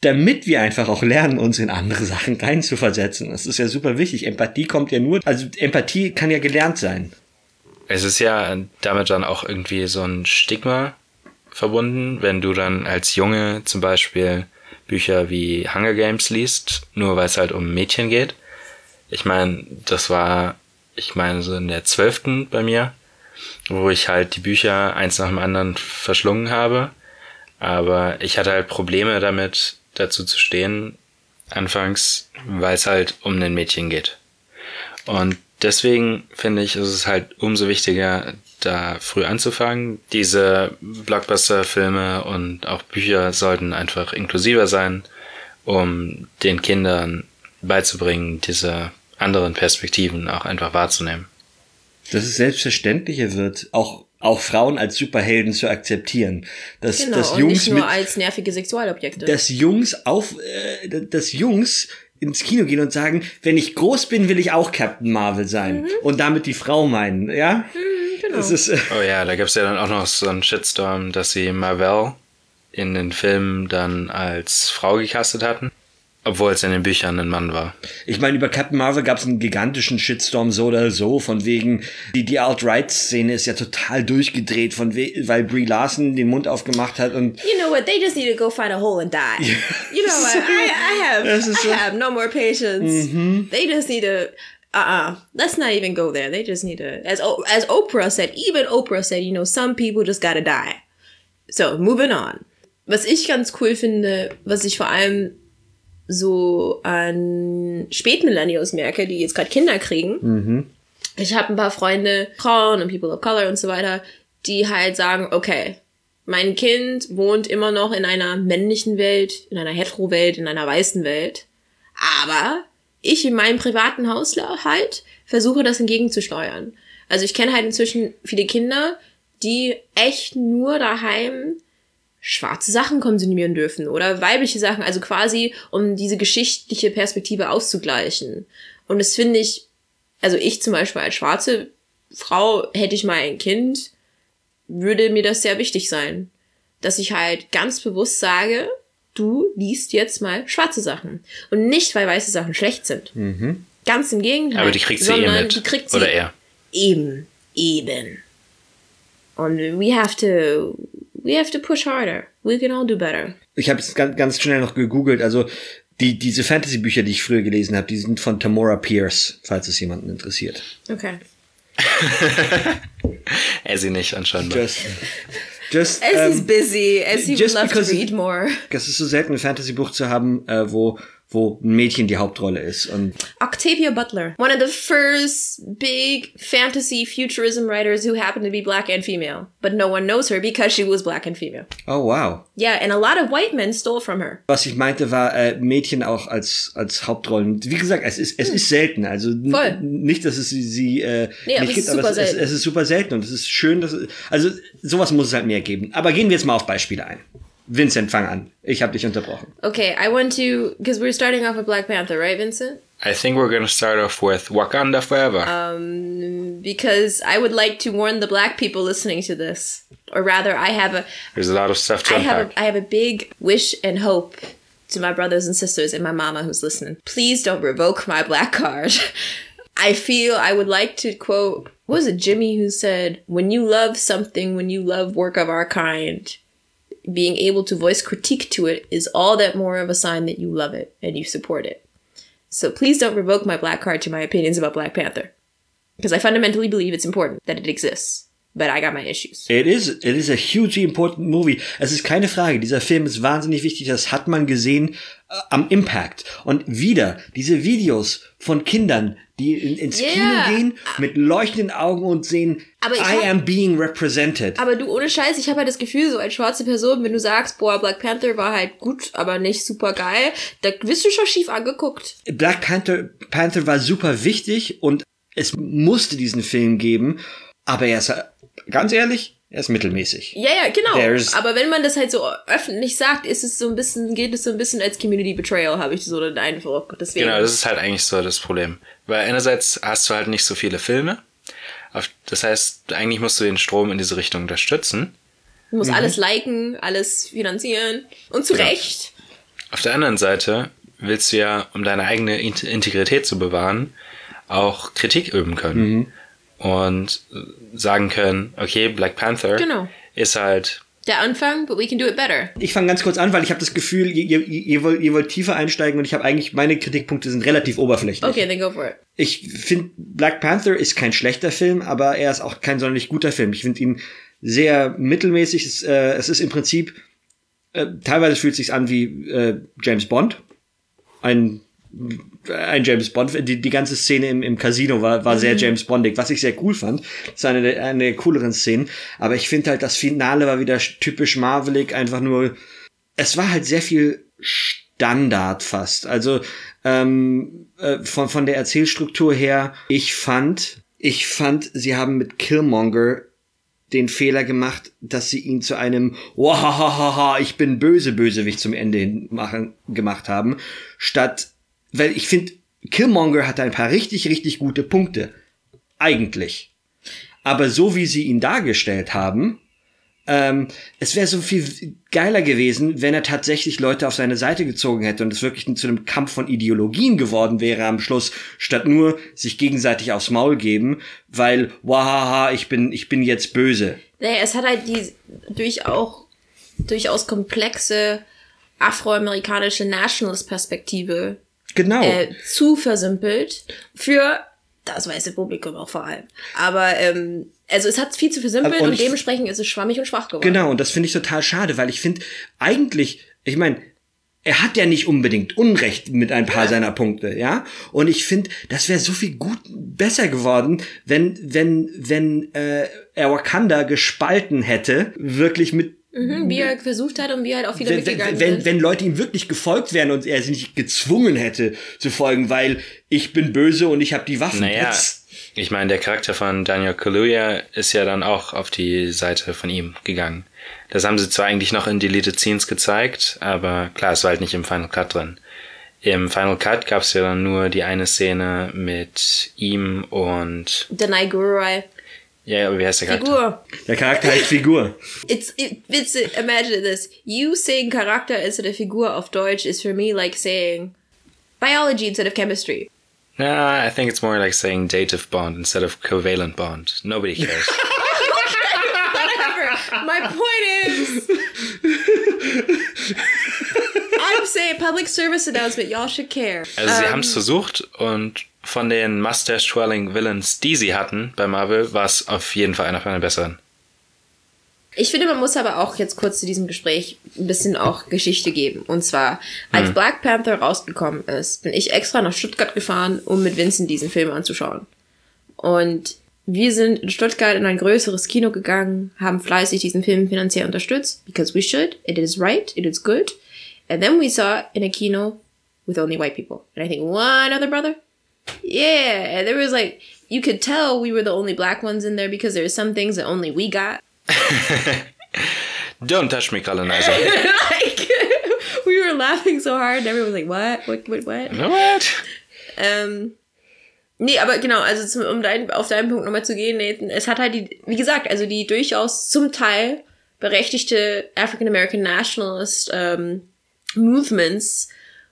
damit wir einfach auch lernen, uns in andere Sachen reinzuversetzen. Das ist ja super wichtig. Empathie kommt ja nur, also Empathie kann ja gelernt sein. Es ist ja damit dann auch irgendwie so ein Stigma verbunden, wenn du dann als Junge zum Beispiel Bücher wie Hunger Games liest, nur weil es halt um Mädchen geht. Ich meine, das war, ich meine, so in der zwölften bei mir, wo ich halt die Bücher eins nach dem anderen verschlungen habe. Aber ich hatte halt Probleme damit, dazu zu stehen, anfangs, weil es halt um ein Mädchen geht. Und deswegen finde ich, ist es halt umso wichtiger, da früh anzufangen. Diese Blockbuster-Filme und auch Bücher sollten einfach inklusiver sein, um den Kindern beizubringen, diese anderen Perspektiven auch einfach wahrzunehmen. dass es selbstverständlicher wird, auch auch Frauen als Superhelden zu akzeptieren, dass Genau. dass und Jungs nicht nur mit, als nervige Sexualobjekte. dass Jungs auf äh, dass Jungs ins Kino gehen und sagen, wenn ich groß bin, will ich auch Captain Marvel sein Mhm. und damit die Frau meinen, ja? genau. Das ist äh, Oh ja, da gibt's ja dann auch noch so einen Shitstorm, dass sie Marvel in den Filmen dann als Frau gecastet hatten, obwohl es in den Büchern ein Mann war. ich meine, über Captain Marvel gab es einen gigantischen Shitstorm so oder so, von wegen, die, die Alt-Right-Szene ist ja total durchgedreht, von we weil Brie Larson den Mund aufgemacht hat und you know what? They just need to go find a hole and die. You know what? I, I have I have no more patience. They just need to. Uh uh-uh. uh. Let's not even go there. They just need to. As O- as Oprah said, even Oprah said, you know, some people just gotta die. So moving on. Was ich ganz cool finde, was ich vor allem so an Spätmillennials merke, die jetzt gerade Kinder kriegen. Ich habe ein paar Freunde, Frauen und People of Color und so weiter, die halt sagen, okay, mein Kind wohnt immer noch in einer männlichen Welt, in einer Hetero-Welt, in einer weißen Welt. Aber ich in meinem privaten Haushalt versuche das entgegenzusteuern. Also ich kenne halt inzwischen viele Kinder, die echt nur daheim schwarze Sachen konsumieren dürfen oder weibliche Sachen, also quasi um diese geschichtliche Perspektive auszugleichen. Und das finde ich, also ich zum Beispiel als schwarze Frau hätte ich mal ein Kind, würde mir das sehr wichtig sein, dass ich halt ganz bewusst sage, du liest jetzt mal schwarze Sachen und nicht, weil weiße Sachen schlecht sind. Ganz im Gegenteil. Aber die kriegt sie eh mit. Die kriegt sie Oder er. Eben, eben. Und we have to, we have to push harder. We can all do better. Ich habe es ganz, ganz schnell noch gegoogelt. Also die, diese Fantasy-Bücher, die ich früher gelesen habe, die sind von Tamora Pierce, falls es jemanden interessiert. Okay. [LAUGHS] Er sie nicht anscheinend. Just, just, As he's ähm, busy, as he would just love to because- read more. es ist so selten, ein Fantasy-Buch zu haben, äh, wo, wo ein Mädchen die Hauptrolle ist. Und Octavia Butler, one of the first big fantasy futurism writers who happened to be black and female, but no one knows her because she was black and female. oh wow. Yeah, and a lot of white men stole from her. Was ich meinte, war äh, Mädchen auch als als Hauptrollen. Wie gesagt, es ist es ist selten. Also Voll. nicht, dass es sie, sie äh, Nee, nicht gibt, aber es, es, es ist super selten und es ist schön, dass es, also sowas muss es halt mehr geben. Aber gehen wir jetzt mal auf Beispiele ein. Vincent, fang an. Ich habe dich unterbrochen. Okay, I want to, because we're starting off with Black Panther, right, Vincent? I think we're gonna start off with Wakanda Forever. Um, because I would like to warn the black people listening to this. Or rather, I have a, There's a lot of stuff to I have a, I have a big wish and hope to my brothers and sisters and my mama who's listening. Please don't revoke my black card. [LAUGHS] I feel I would like to quote, what was it, Jimmy who said, when you love something, when you love work of our kind, being able to voice critique to it is all that more of a sign that you love it and you support it. So please don't revoke my black card to my opinions about Black Panther. Because I fundamentally believe it's important that it exists. But I got my issues. It is, it is a hugely important movie. Es ist keine Frage. Dieser Film ist wahnsinnig wichtig. Das hat man gesehen am Impact. Und wieder diese Videos von Kindern, die in, ins Yeah. Kino gehen mit leuchtenden Augen und sehen, I hab- am being represented. Aber du, ohne Scheiß, ich habe halt das Gefühl, so als schwarze Person, wenn du sagst, boah, Black Panther war halt gut, aber nicht super geil, da wirst du schon schief angeguckt. Black Panther, Panther war super wichtig und es musste diesen Film geben. Aber er ist, äh, ganz ehrlich, er ist mittelmäßig. Ja, ja, genau. There's- Aber wenn man das halt so öffentlich sagt, ist es so ein bisschen, geht es so ein bisschen als Community Betrayal, habe ich so den Eindruck. Deswegen. Genau, das ist halt eigentlich so das Problem. Weil einerseits hast du halt nicht so viele Filme. Auf- Das heißt, eigentlich musst du den Strom in diese Richtung unterstützen. du musst alles liken, alles finanzieren. Und zu Recht. Auf der anderen Seite willst du ja, um deine eigene Int- Integrität zu bewahren, auch Kritik üben können. Und sagen können, okay, Black Panther Genau. ist halt Der Anfang, but we can do it better. Ich fange ganz kurz an, weil ich habe das Gefühl, ihr, ihr, ihr, wollt, ihr wollt tiefer einsteigen und ich habe eigentlich, meine Kritikpunkte sind relativ oberflächlich. Okay, then go for it. Ich finde, Black Panther ist kein schlechter Film, aber er ist auch kein sonderlich guter Film. Ich finde ihn sehr mittelmäßig. Es, äh, es ist im Prinzip, äh, teilweise fühlt es sich an wie äh, James Bond. Ein, ein James Bond. Die, die ganze Szene im, im Casino war, war sehr James Bondig, was ich sehr cool fand. Das ist eine, der- eine der cooleren Szenen. Aber ich finde halt, das Finale war wieder typisch Marvelig, einfach nur es war halt sehr viel Standard fast. Also ähm, äh, von, von der Erzählstruktur her, ich fand, ich fand, sie haben mit Killmonger den Fehler gemacht, dass sie ihn zu einem Wahahaha, ich bin böse Bösewicht zum Ende hin machen, gemacht haben, statt, weil ich finde, Killmonger hatte ein paar richtig, richtig gute Punkte. Eigentlich. Aber so wie sie ihn dargestellt haben, ähm, es wäre so viel geiler gewesen, wenn er tatsächlich Leute auf seine Seite gezogen hätte und es wirklich zu einem Kampf von Ideologien geworden wäre am Schluss, statt nur sich gegenseitig aufs Maul geben, weil, wahaha, ich bin, ich bin jetzt böse. Naja, es hat halt die durch auch durchaus komplexe afroamerikanische Nationalist-Perspektive Genau. äh, zu versimpelt für das weiße Publikum auch vor allem. Aber ähm, also es hat viel zu versimpeln Aber- und und, dementsprechend ist es schwammig und schwach geworden. Genau, und das finde ich total schade, weil ich finde, eigentlich, ich meine, er hat ja nicht unbedingt Unrecht mit ein paar seiner Punkte, ja. Und ich finde, das wäre so viel gut besser geworden, wenn wenn wenn äh, er Wakanda gespalten hätte, wirklich mit Mhm, wie er versucht hat und wie er halt auch wieder wenn, mitgegangen wenn, ist. wenn Leute ihm wirklich gefolgt wären und er sie nicht gezwungen hätte zu folgen, weil ich bin böse und ich habe die Waffen. Naja, Jetzt- ich meine, der Charakter von Daniel Kaluuya ist ja dann auch auf die Seite von ihm gegangen. Das haben sie zwar eigentlich noch in Deleted Scenes gezeigt, aber klar, es war halt nicht im Final Cut drin. Im Final Cut gab es ja dann nur die eine Szene mit ihm und Danai Gurai. Ja, wie heißt der Charakter? Figur. Der Charakter heißt Figur. It's, it, it's, imagine this. You saying Charakter instead of Figur auf Deutsch is for me like saying biology instead of chemistry. Nah, I think it's more like saying dative bond instead of covalent bond. Nobody [LAUGHS] cares. Whatever. My point is, [LAUGHS] I'm saying public service announcement. Y'all should care. Also sie Ähm, haben es versucht und von den Mustache-Twirling Villains, die sie hatten bei Marvel, war es auf jeden Fall einer von den besseren. Ich finde, man muss aber auch jetzt kurz zu diesem Gespräch ein bisschen auch Geschichte geben. Und zwar, als Black Panther rausgekommen ist, bin ich extra nach Stuttgart gefahren, um mit Vincent diesen Film anzuschauen. Und wir sind in Stuttgart in ein größeres Kino gegangen, haben fleißig diesen Film finanziell unterstützt, because we should, it is right, it is good. And then we saw in a kino with only white people. And I think one other brother. Yeah, there was like, you could tell we were the only black ones in there because there were some things that only we got. [LAUGHS] Don't touch me, colonizer. [LAUGHS] like [LAUGHS] we were laughing so hard and everyone was like, what? What, what, what? What? Ähm, nee, aber genau, also zum, um dein, auf deinen Punkt nochmal zu gehen, Nathan, es hat halt die, wie gesagt, also die durchaus zum Teil berechtigte African American Nationalist ähm, Movements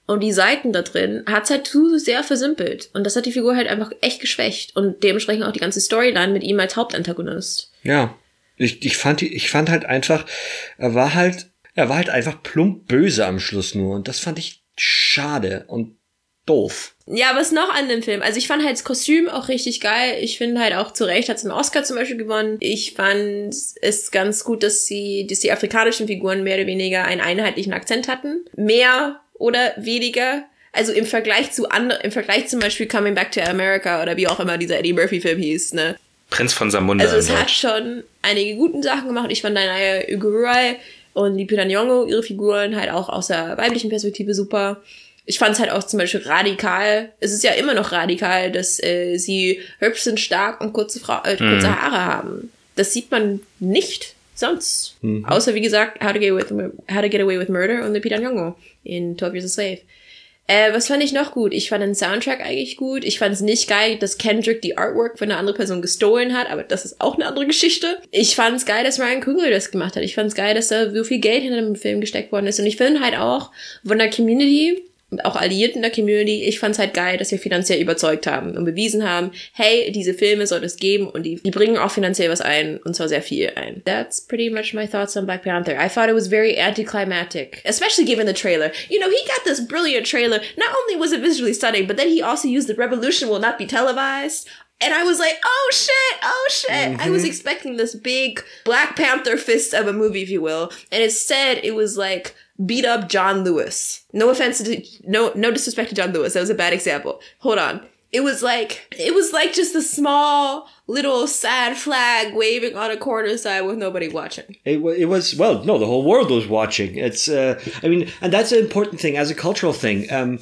und die Seiten da drin hat's halt zu sehr versimpelt. Und das hat die Figur halt einfach echt geschwächt. Und dementsprechend auch die ganze Storyline mit ihm als Hauptantagonist. Ja. Ich, ich fand, die- ich fand halt einfach, er war halt, er war halt einfach plump böse am Schluss nur. Und das fand ich schade und doof. Ja, was noch an dem Film? Also ich fand halt das Kostüm auch richtig geil. Ich finde halt auch zu Recht hat es einen Oscar zum Beispiel gewonnen. Ich fand es ganz gut, dass sie, dass die afrikanischen Figuren mehr oder weniger einen einheitlichen Akzent hatten. Mehr oder weniger. Also im Vergleich zu anderen, im Vergleich zum Beispiel Coming Back to America oder wie auch immer dieser Eddie Murphy Film hieß, ne? Prinz von Samunda Also es hat schon einige guten Sachen gemacht. Ich fand Danaya Ugurai und Lupita Nyong'o, ihre Figuren halt auch aus der weiblichen Perspektive super. Ich fand es halt auch zum Beispiel radikal. Es ist ja immer noch radikal, dass äh, sie hübsch sind, stark und kurze, Frau äh, kurze Haare haben. Das sieht man nicht sonst. Außer wie gesagt, How to Get Away with, How to Get Away with Murder und Lupita Nyong'o in 12 Years a Slave. Äh, was fand ich noch gut? Ich fand den Soundtrack eigentlich gut. Ich fand es nicht geil, dass Kendrick die Artwork von einer anderen Person gestohlen hat, aber das ist auch eine andere Geschichte. Ich fand es geil, dass Ryan Coogler das gemacht hat. Ich fand es geil, dass da so viel Geld hinter dem Film gesteckt worden ist. Und ich finde halt auch von der Community und auch Alliierten der Community, ich fand es halt geil, dass wir finanziell überzeugt haben und bewiesen haben, hey, diese Filme soll es geben und die, die bringen auch finanziell was ein und zwar sehr viel ein. That's pretty much my thoughts on Black Panther. I thought it was very anticlimactic, especially given the trailer. You know, he got this brilliant trailer. Not only was it visually stunning, but then he also used the revolution will not be televised. And I was like, oh shit, oh shit. I was mm-hmm. expecting this big Black Panther fist of a movie, if you will. And instead, it was like beat up John Lewis. No offense to, no, no disrespect to John Lewis. That was a bad example. Hold on. It was like, it was like just a small little sad flag waving on a corner side with nobody watching. It, wa- it was well, no, the whole world was watching. It's, uh, I mean, and that's an important thing as a cultural thing. Um,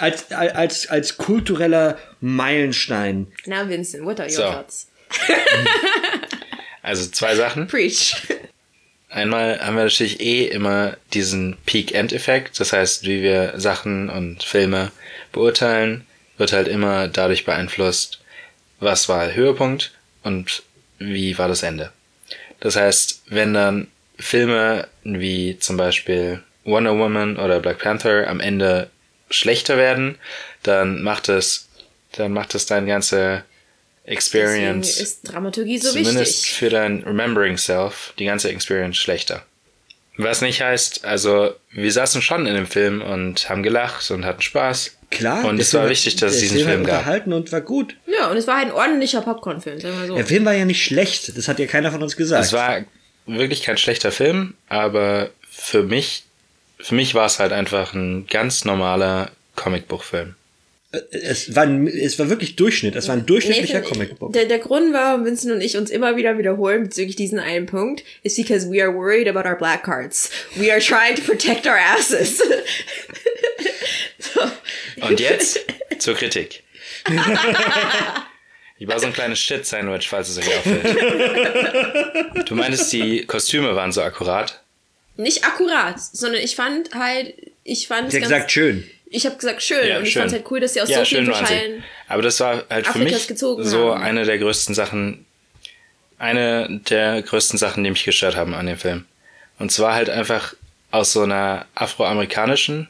als als als kultureller Meilenstein. Now, Vincent, what are your So. thoughts? [LAUGHS] Also zwei Sachen. Preach. [LAUGHS] Einmal haben wir natürlich eh immer diesen Peak-End-Effekt. Das heißt, wie wir Sachen und Filme beurteilen, wird halt immer dadurch beeinflusst, was war Höhepunkt und wie war das Ende. Das heißt, wenn dann Filme wie zum Beispiel Wonder Woman oder Black Panther am Ende schlechter werden, dann macht es, dann macht es deine ganze Experience Deswegen ist Dramaturgie so zumindest wichtig. für dein Remembering Self die ganze Experience schlechter. Was nicht heißt, also wir saßen schon in dem Film und haben gelacht und hatten Spaß. Klar. Und es war Film- wichtig, dass es diesen Film Film gab. unterhalten und war gut. Ja, und es war halt ein ordentlicher Popcorn-Film, sagen wir so. Der Film war ja nicht schlecht. Das hat ja keiner von uns gesagt. Es war wirklich kein schlechter Film, aber für mich, für mich war es halt einfach ein ganz normaler Comicbuchfilm. Es war, ein, es war wirklich Durchschnitt. Es war ein durchschnittlicher Nathan, Comicbook. Der, der Grund, warum Vincent und ich uns immer wieder wiederholen bezüglich diesen einen Punkt, ist because we are worried about our black cards. We are trying to protect our asses. so. Und jetzt zur Kritik. Ich war so ein kleines Shit-Sandwich, falls es euch auffällt. Du meintest, die Kostüme waren so akkurat. Nicht akkurat, sondern ich fand halt, ich fand Sie hat gesagt, schön. Ich habe gesagt schön Ja, und ich fand halt cool, dass sie aus Ja, so vielen verschiedenen Aber das war halt für Afrikas mich gezogen so haben. eine der größten Sachen, eine der größten Sachen, die mich gestört haben an dem Film. Und zwar halt einfach aus so einer afroamerikanischen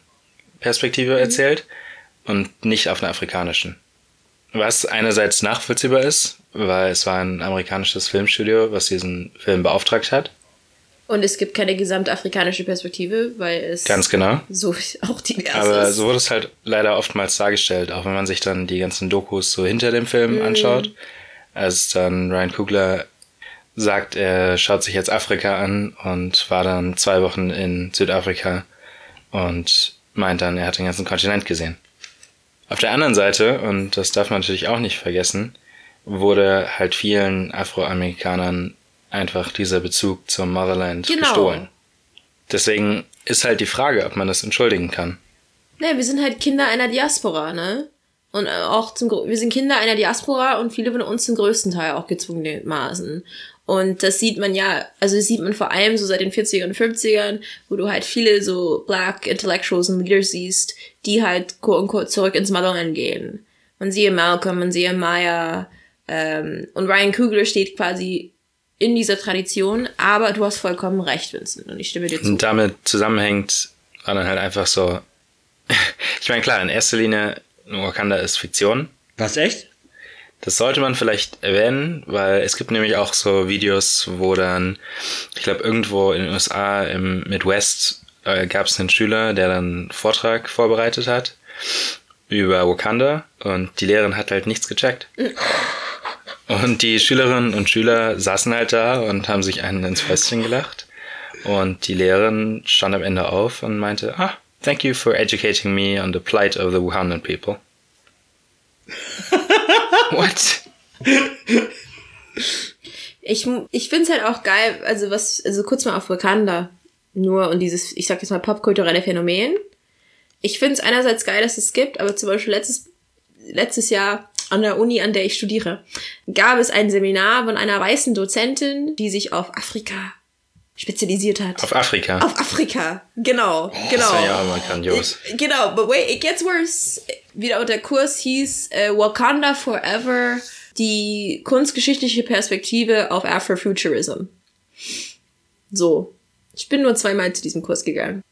Perspektive Mhm. erzählt und nicht auf einer afrikanischen. Was einerseits nachvollziehbar ist, weil es war ein amerikanisches Filmstudio, was diesen Film beauftragt hat. Und es gibt keine gesamtafrikanische Perspektive, weil es Ganz genau. so [LAUGHS] auch divers Aber ist. so wurde es halt leider oftmals dargestellt, auch wenn man sich dann die ganzen Dokus so hinter dem Film anschaut. Als dann Ryan Coogler sagt, er schaut sich jetzt Afrika an und war dann zwei Wochen in Südafrika und meint dann, er hat den ganzen Kontinent gesehen. Auf der anderen Seite, und das darf man natürlich auch nicht vergessen, wurde halt vielen Afroamerikanern einfach dieser Bezug zum Motherland Genau. gestohlen. Deswegen ist halt die Frage, ob man das entschuldigen kann. Ne, wir sind halt Kinder einer Diaspora, ne? Und äh, auch zum, wir sind Kinder einer Diaspora und viele von uns zum größten Teil auch gezwungenermaßen. Und das sieht man ja, also das sieht man vor allem so seit den 40ern und 50ern, wo du halt viele so Black Intellectuals und Leaders siehst, die halt quote unquote zurück ins Motherland gehen. Man siehe Malcolm, man siehe Maya, ähm, und Ryan Coogler steht quasi in dieser Tradition, aber du hast vollkommen recht, Vincent, und ich stimme dir zu. Und damit zusammenhängt, war dann halt einfach so. [LAUGHS] ich meine, klar, in erster Linie, Wakanda ist Fiktion. Was echt? Das sollte man vielleicht erwähnen, weil es gibt nämlich auch so Videos, wo dann, ich glaube, irgendwo in den USA im Midwest äh, gab es einen Schüler, der dann einen Vortrag vorbereitet hat über Wakanda und die Lehrerin hat halt nichts gecheckt. Und die Schülerinnen und Schüler saßen halt da und haben sich einen ins Fäustchen gelacht. Und die Lehrerin stand am Ende auf und meinte, ah, thank you for educating me on the plight of the Wakandan people. [LAUGHS] What? Ich, ich find's halt auch geil, also was, also kurz mal auf Wakanda nur und dieses, ich sag jetzt mal, popkulturelle Phänomen. Ich find's einerseits geil, dass es gibt, aber zum Beispiel letztes, letztes Jahr an der Uni, an der ich studiere, gab es ein Seminar von einer weißen Dozentin, die sich auf Afrika spezialisiert hat. Auf Afrika. Auf Afrika, genau, genau. Das war ja auch mal grandios. Genau, but wait, it gets worse. Wieder der Kurs hieß äh, Wakanda Forever, die kunstgeschichtliche Perspektive auf Afrofuturism. So. Ich bin nur zweimal zu diesem Kurs gegangen.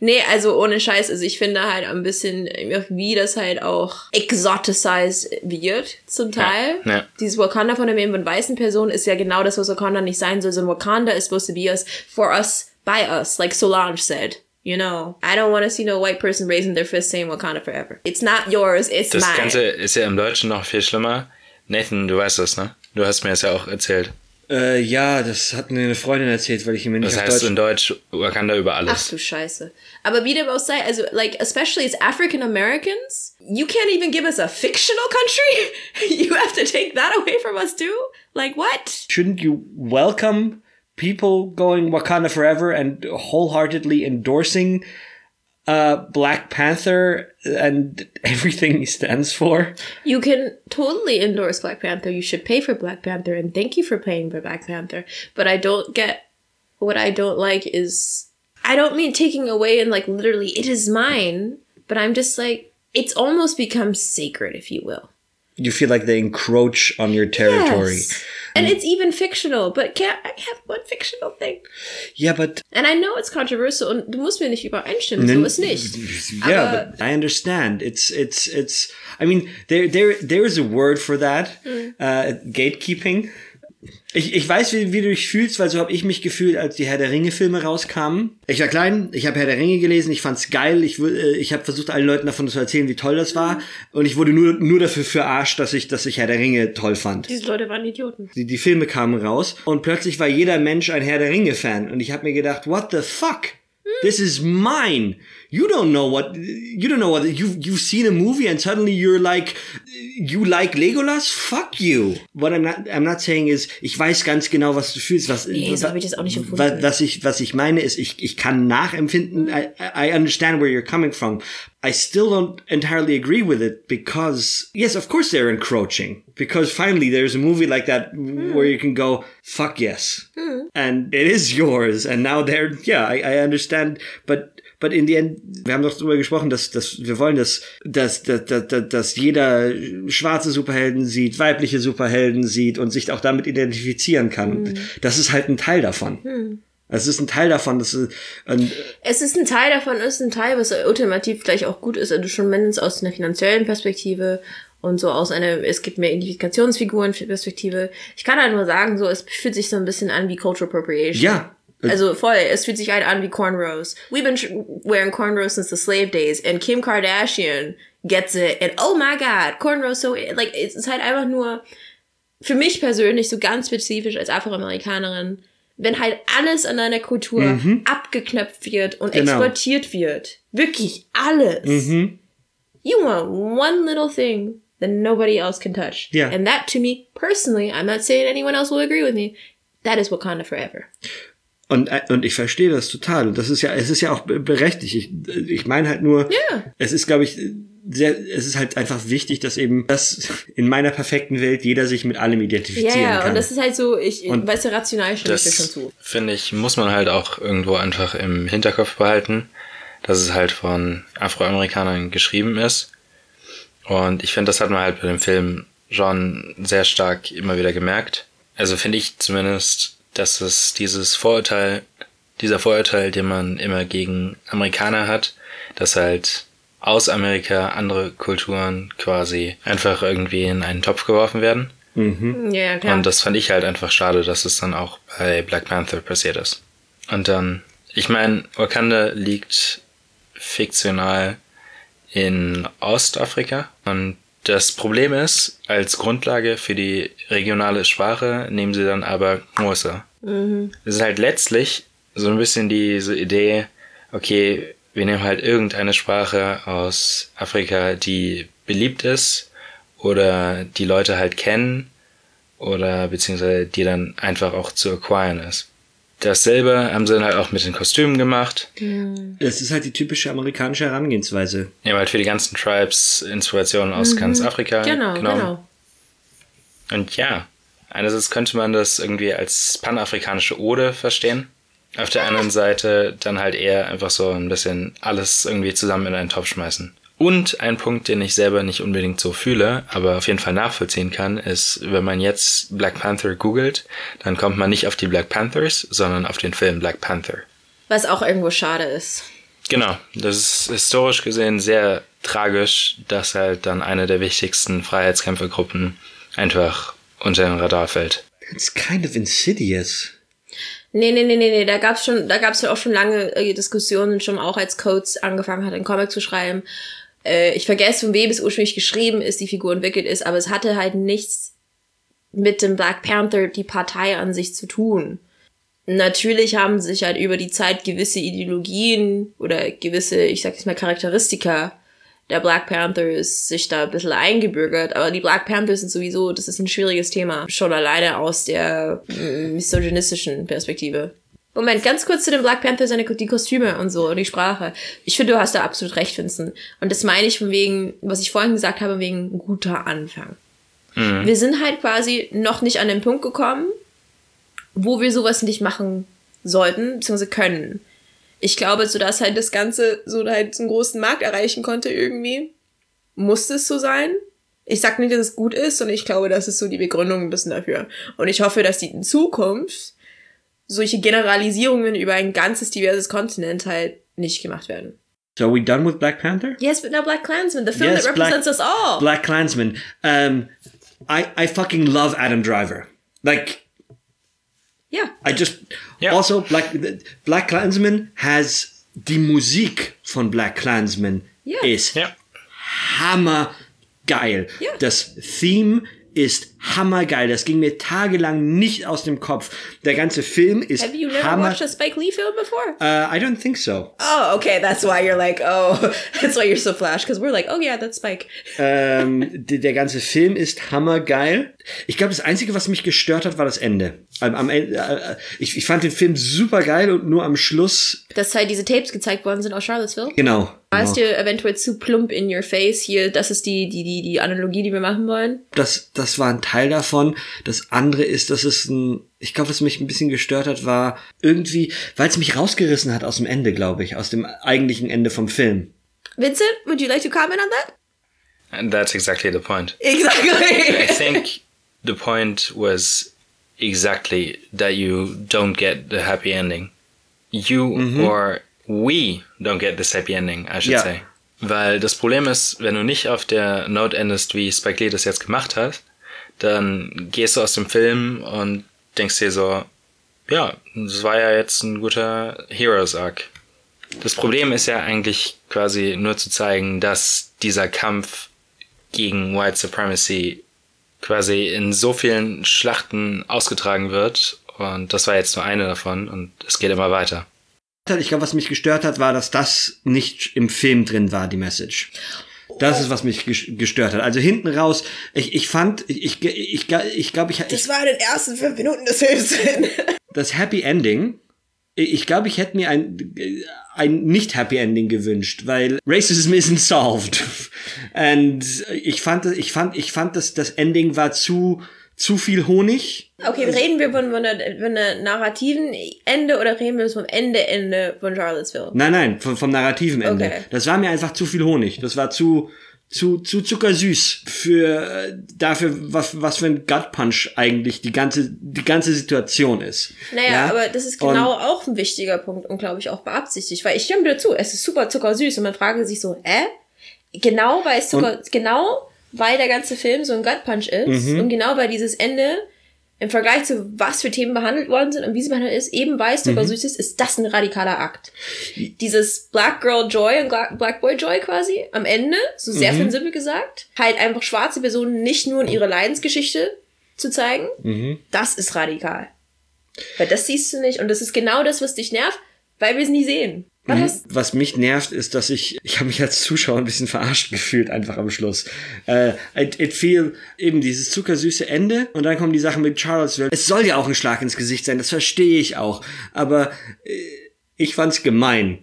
Nee, also ohne Scheiß, also ich finde halt ein bisschen, wie das halt auch exoticized wird, zum Teil. Ja, ja. Dieses Wakanda von der von weißen Personen ist ja genau das, was Wakanda nicht sein soll, sondern Wakanda is supposed to be us, for us, by us, like Solange said. You know, I don't want to see no white person raising their fist saying Wakanda forever. It's not yours, it's Das mine. Ganze ist ja im Deutschen noch viel schlimmer. Nathan, du weißt das, ne? Du hast mir das ja auch erzählt. Äh, ja, das hat mir eine Freundin erzählt, weil ich mir nicht Das auf heißt Deutsch... in Deutsch Wakanda über Ach alles. du Scheiße. Aber wie dem auch sei, also, like, especially as African Americans, you can't even give us a fictional country? [LAUGHS] you have to take that away from us too? Like, what? Shouldn't you welcome people going Wakanda forever and wholeheartedly endorsing uh, Black Panther and everything he stands for? You can totally endorse Black Panther. You should pay for Black Panther, and thank you for paying for Black Panther. But I don't get what I don't like is I don't mean taking away and like literally it is mine, but I'm just like it's almost become sacred, if you will. You feel like they encroach on your territory. Yes. And mm. it's even fictional, but can't I have one fictional thing? Yeah, but And I know it's controversial und du musst mir nicht übereinstimmen, so mm. ist nicht. [LAUGHS] yeah, but uh, I understand. It's it's it's. I mean, there there there is a word for that. Mm. Uh, gatekeeping. Ich, ich weiß, wie, wie du dich fühlst, weil so habe ich mich gefühlt, als die Herr der Ringe Filme rauskamen. Ich war klein, ich habe Herr der Ringe gelesen, ich fand's geil, ich, äh, ich habe versucht, allen Leuten davon zu erzählen, wie toll das war. Und ich wurde nur, nur dafür verarscht, dass ich, dass ich Herr der Ringe toll fand. Diese Leute waren Idioten. Die, die Filme kamen raus und plötzlich war jeder Mensch ein Herr der Ringe-Fan. Und ich habe mir gedacht, what the fuck? This is mine. You don't know what you don't know what you've you've seen a movie and suddenly you're like you like Legolas. Fuck you. What I'm not I'm not saying is ich weiß ganz genau was du fühlst. Was Nee, so ich das auch nicht empfunden. was, ich was ich meine ist ich ich kann nachempfinden. Mhm. I, I understand where you're coming from. I still don't entirely agree with it because yes, of course they're encroaching because finally there's a movie like that hmm. where you can go fuck yes hmm. and it is yours and now they're yeah I, I understand but but in the end wir haben doch darüber gesprochen dass, dass wir wollen dass, dass, dass, dass, dass jeder schwarze Superhelden sieht weibliche Superhelden sieht und sich auch damit identifizieren kann. Das ist halt ein Teil davon. Es ist ein Teil davon das ist, und, Es ist ein Teil davon, es ist ein Teil, was ultimativ vielleicht auch gut ist, also schon mindestens aus einer finanziellen Perspektive und so aus einer, es gibt mehr Identifikationsfiguren Perspektive. Ich kann halt nur sagen, so, es fühlt sich so ein bisschen an wie Cultural Appropriation. ja Also voll, es fühlt sich halt an wie Cornrows. We've been wearing cornrows since the slave days and Kim Kardashian gets it and oh my god, cornrows so, like, es ist halt einfach nur, für mich persönlich so ganz spezifisch als Afroamerikanerin, wenn halt alles an deiner Kultur abgeknöpft wird und Mhm. Genau. Mhm. exportiert wird. Wirklich alles. You want one little thing that nobody else can touch. Yeah. And that to me, personally, I'm not saying anyone else will agree with me, that is Wakanda forever. Und, äh, und ich verstehe das total. Und das ist ja, es ist ja auch be- berechtigt. Ich, ich meine halt nur, Ja. es ist, glaube ich, sehr, es ist halt einfach wichtig, dass eben das in meiner perfekten Welt jeder sich mit allem Ja, identifizieren ja, kann. und das ist halt so, ich, Und weißt du, rational stimme ich dir schon Das, zu. finde ich, muss man halt auch irgendwo einfach im Hinterkopf behalten, dass es halt von Afroamerikanern geschrieben ist. Und ich finde, das hat man halt bei dem Film schon sehr stark immer wieder gemerkt. Also finde ich zumindest, dass es dieses Vorurteil, dieser Vorurteil, den man immer gegen Amerikaner hat, dass halt aus Amerika andere Kulturen quasi einfach irgendwie in einen Topf geworfen werden. Ja, klar. Und das fand ich halt einfach schade, dass es dann auch bei Black Panther passiert ist. Und dann, ich meine, Wakanda liegt fiktional in Ostafrika. Und das Problem ist, als Grundlage für die regionale Sprache nehmen sie dann aber Xhosa. Es ist halt letztlich so ein bisschen diese Idee, okay, wir nehmen halt irgendeine Sprache aus Afrika, die beliebt ist oder die Leute halt kennen oder beziehungsweise die dann einfach auch zu acquiren ist. Dasselbe haben sie dann halt auch mit den Kostümen gemacht. es ist halt die typische amerikanische Herangehensweise. Haben halt für die ganzen Tribes Inspirationen aus ganz Afrika genau, genommen. genau. Und ja, einerseits könnte man das irgendwie als panafrikanische Ode verstehen. Auf der anderen Seite dann halt eher einfach so ein bisschen alles irgendwie zusammen in einen Topf schmeißen. Und ein Punkt, den ich selber nicht unbedingt so fühle, aber auf jeden Fall nachvollziehen kann, ist, wenn man jetzt Black Panther googelt, dann kommt man nicht auf die Black Panthers, sondern auf den Film Black Panther. Was auch irgendwo schade ist. Genau, das ist historisch gesehen sehr tragisch, dass halt dann eine der wichtigsten Freiheitskämpfergruppen einfach unter den Radar fällt. It's kind of insidious. Nee, nee, nee, nee, nee, da gab's schon, da gab's ja auch schon lange äh, Diskussionen, schon auch als Coates angefangen hat, einen Comic zu schreiben. Äh, ich vergesse, von wem es ursprünglich geschrieben ist, die Figur entwickelt ist, aber es hatte halt nichts mit dem Black Panther, die Partei an sich zu tun. Natürlich haben sich halt über die Zeit gewisse Ideologien oder gewisse, ich sag jetzt mal, Charakteristika der Black Panthers sich da ein bisschen eingebürgert, aber die Black Panthers sind sowieso, das ist ein schwieriges Thema, schon alleine aus der äh, misogynistischen Perspektive. Moment, ganz kurz zu den Black Panthers, seine, die Kostüme und so, und die Sprache. Ich finde, du hast da absolut recht, Vincent. Und das meine ich von wegen, was ich vorhin gesagt habe, wegen guter Anfang. Wir sind halt quasi noch nicht an den Punkt gekommen, wo wir sowas nicht machen sollten, beziehungsweise können. Ich glaube, so dass halt das Ganze so halt einen großen Markt erreichen konnte irgendwie, musste es so sein. Ich sag nicht, dass es gut ist, sondern ich glaube, das ist so die Begründung ein bisschen dafür. Und ich hoffe, dass die in Zukunft solche Generalisierungen über ein ganzes diverses Kontinent halt nicht gemacht werden. So are we done with Black Panther? Yes, but now Black Klansman, the film Yes, that Black- represents us all. Black Klansman. Um, I, I fucking love Adam Driver. Like, ja. I just Ja. also Black Black Klansman has die Musik von Black Klansman Ja. ist Ja. hammer geil. Ja. Das Theme ist hammergeil. Das ging mir tagelang nicht aus dem Kopf. Der ganze Film ist Have you never hammer. watched a Spike Lee film before? Uh, I don't think so. Oh, okay. That's why you're like, oh, [LAUGHS] that's why you're so flash. Because we're like, oh yeah, that's Spike. ähm, der, ganze Film ist hammergeil. Ich glaube, das Einzige, was mich gestört hat, war das Ende. Am, am Ende äh, ich, ich fand den Film super geil und nur am Schluss, Dass halt diese Tapes gezeigt worden sind aus Charlottesville. genau. War es genau. dir eventuell zu plump in your face hier? Das ist die, die, die, die Analogie, die wir machen wollen. Das, das war ein Teil davon. Das andere ist, dass es ein, ich glaube, was mich ein bisschen gestört hat, war irgendwie, weil es mich rausgerissen hat aus dem Ende, glaube ich, aus dem eigentlichen Ende vom Film. Vincent, would you like to comment on that? And that's exactly the point. [LAUGHS] I Exactly. think the point was exactly that you don't get the happy ending. You or we don't get this happy ending, I should Ja. say. Weil das Problem ist, wenn du nicht auf der Note endest, wie Spike Lee das jetzt gemacht hat, dann gehst du aus dem Film und denkst dir so, ja, das war ja jetzt ein guter Heroes Arc. Das Problem ist ja eigentlich quasi nur zu zeigen, dass dieser Kampf gegen White Supremacy quasi in so vielen Schlachten ausgetragen wird. Und das war jetzt nur eine davon und es geht immer weiter. Ich glaube, was mich gestört hat, war, dass das nicht im Film drin war, die Message. Das ist, was mich ges- gestört hat. Also hinten raus, ich, ich fand, ich, ich, ich, ich glaube, ich, ich, war in den ersten fünf Minuten des Films [LAUGHS] das Happy Ending, ich glaube, ich hätte mir ein, ein nicht Happy Ending gewünscht, weil Racism isn't solved. [LAUGHS] Und ich fand, ich fand, ich fand, dass das Ending war zu, zu viel Honig. Okay, reden wir von, von, der, von der narrativen Ende oder reden wir vom Ende Ende von Charlottesville? Nein, nein, vom, vom narrativen Ende. Okay. Das war mir einfach zu viel Honig. Das war zu, zu, zu zuckersüß für, dafür, was, was für ein Gut Punch eigentlich die ganze, die ganze Situation ist. Naja, Ja? aber das ist genau auch ein wichtiger Punkt und glaube ich auch beabsichtigt, weil ich stimme dir zu, es ist super zuckersüß und man fragt sich so, äh? Genau weil es Zucker, genau weil der ganze Film so ein Gut Punch ist Mhm. und genau weil dieses Ende im Vergleich zu was für Themen behandelt worden sind und wie sie behandelt ist, eben weil es Mhm. zuckersüß ist, ist das ein radikaler Akt. Dieses Black Girl Joy und Black Boy Joy quasi am Ende, so sehr Mhm. simpel gesagt, halt einfach schwarze Personen nicht nur in ihre Leidensgeschichte zu zeigen, Mhm. das ist radikal. Weil das siehst du nicht und das ist genau das, was dich nervt, weil wir es nie sehen. Was Mhm. Was mich nervt, ist, dass ich, ich habe mich als Zuschauer ein bisschen verarscht [LAUGHS] gefühlt, einfach am Schluss. Äh, it, it feel eben dieses zuckersüße Ende und dann kommen die Sachen mit Charlottesville. Es soll ja auch ein Schlag ins Gesicht sein, das verstehe ich auch. Aber äh, ich fand's gemein.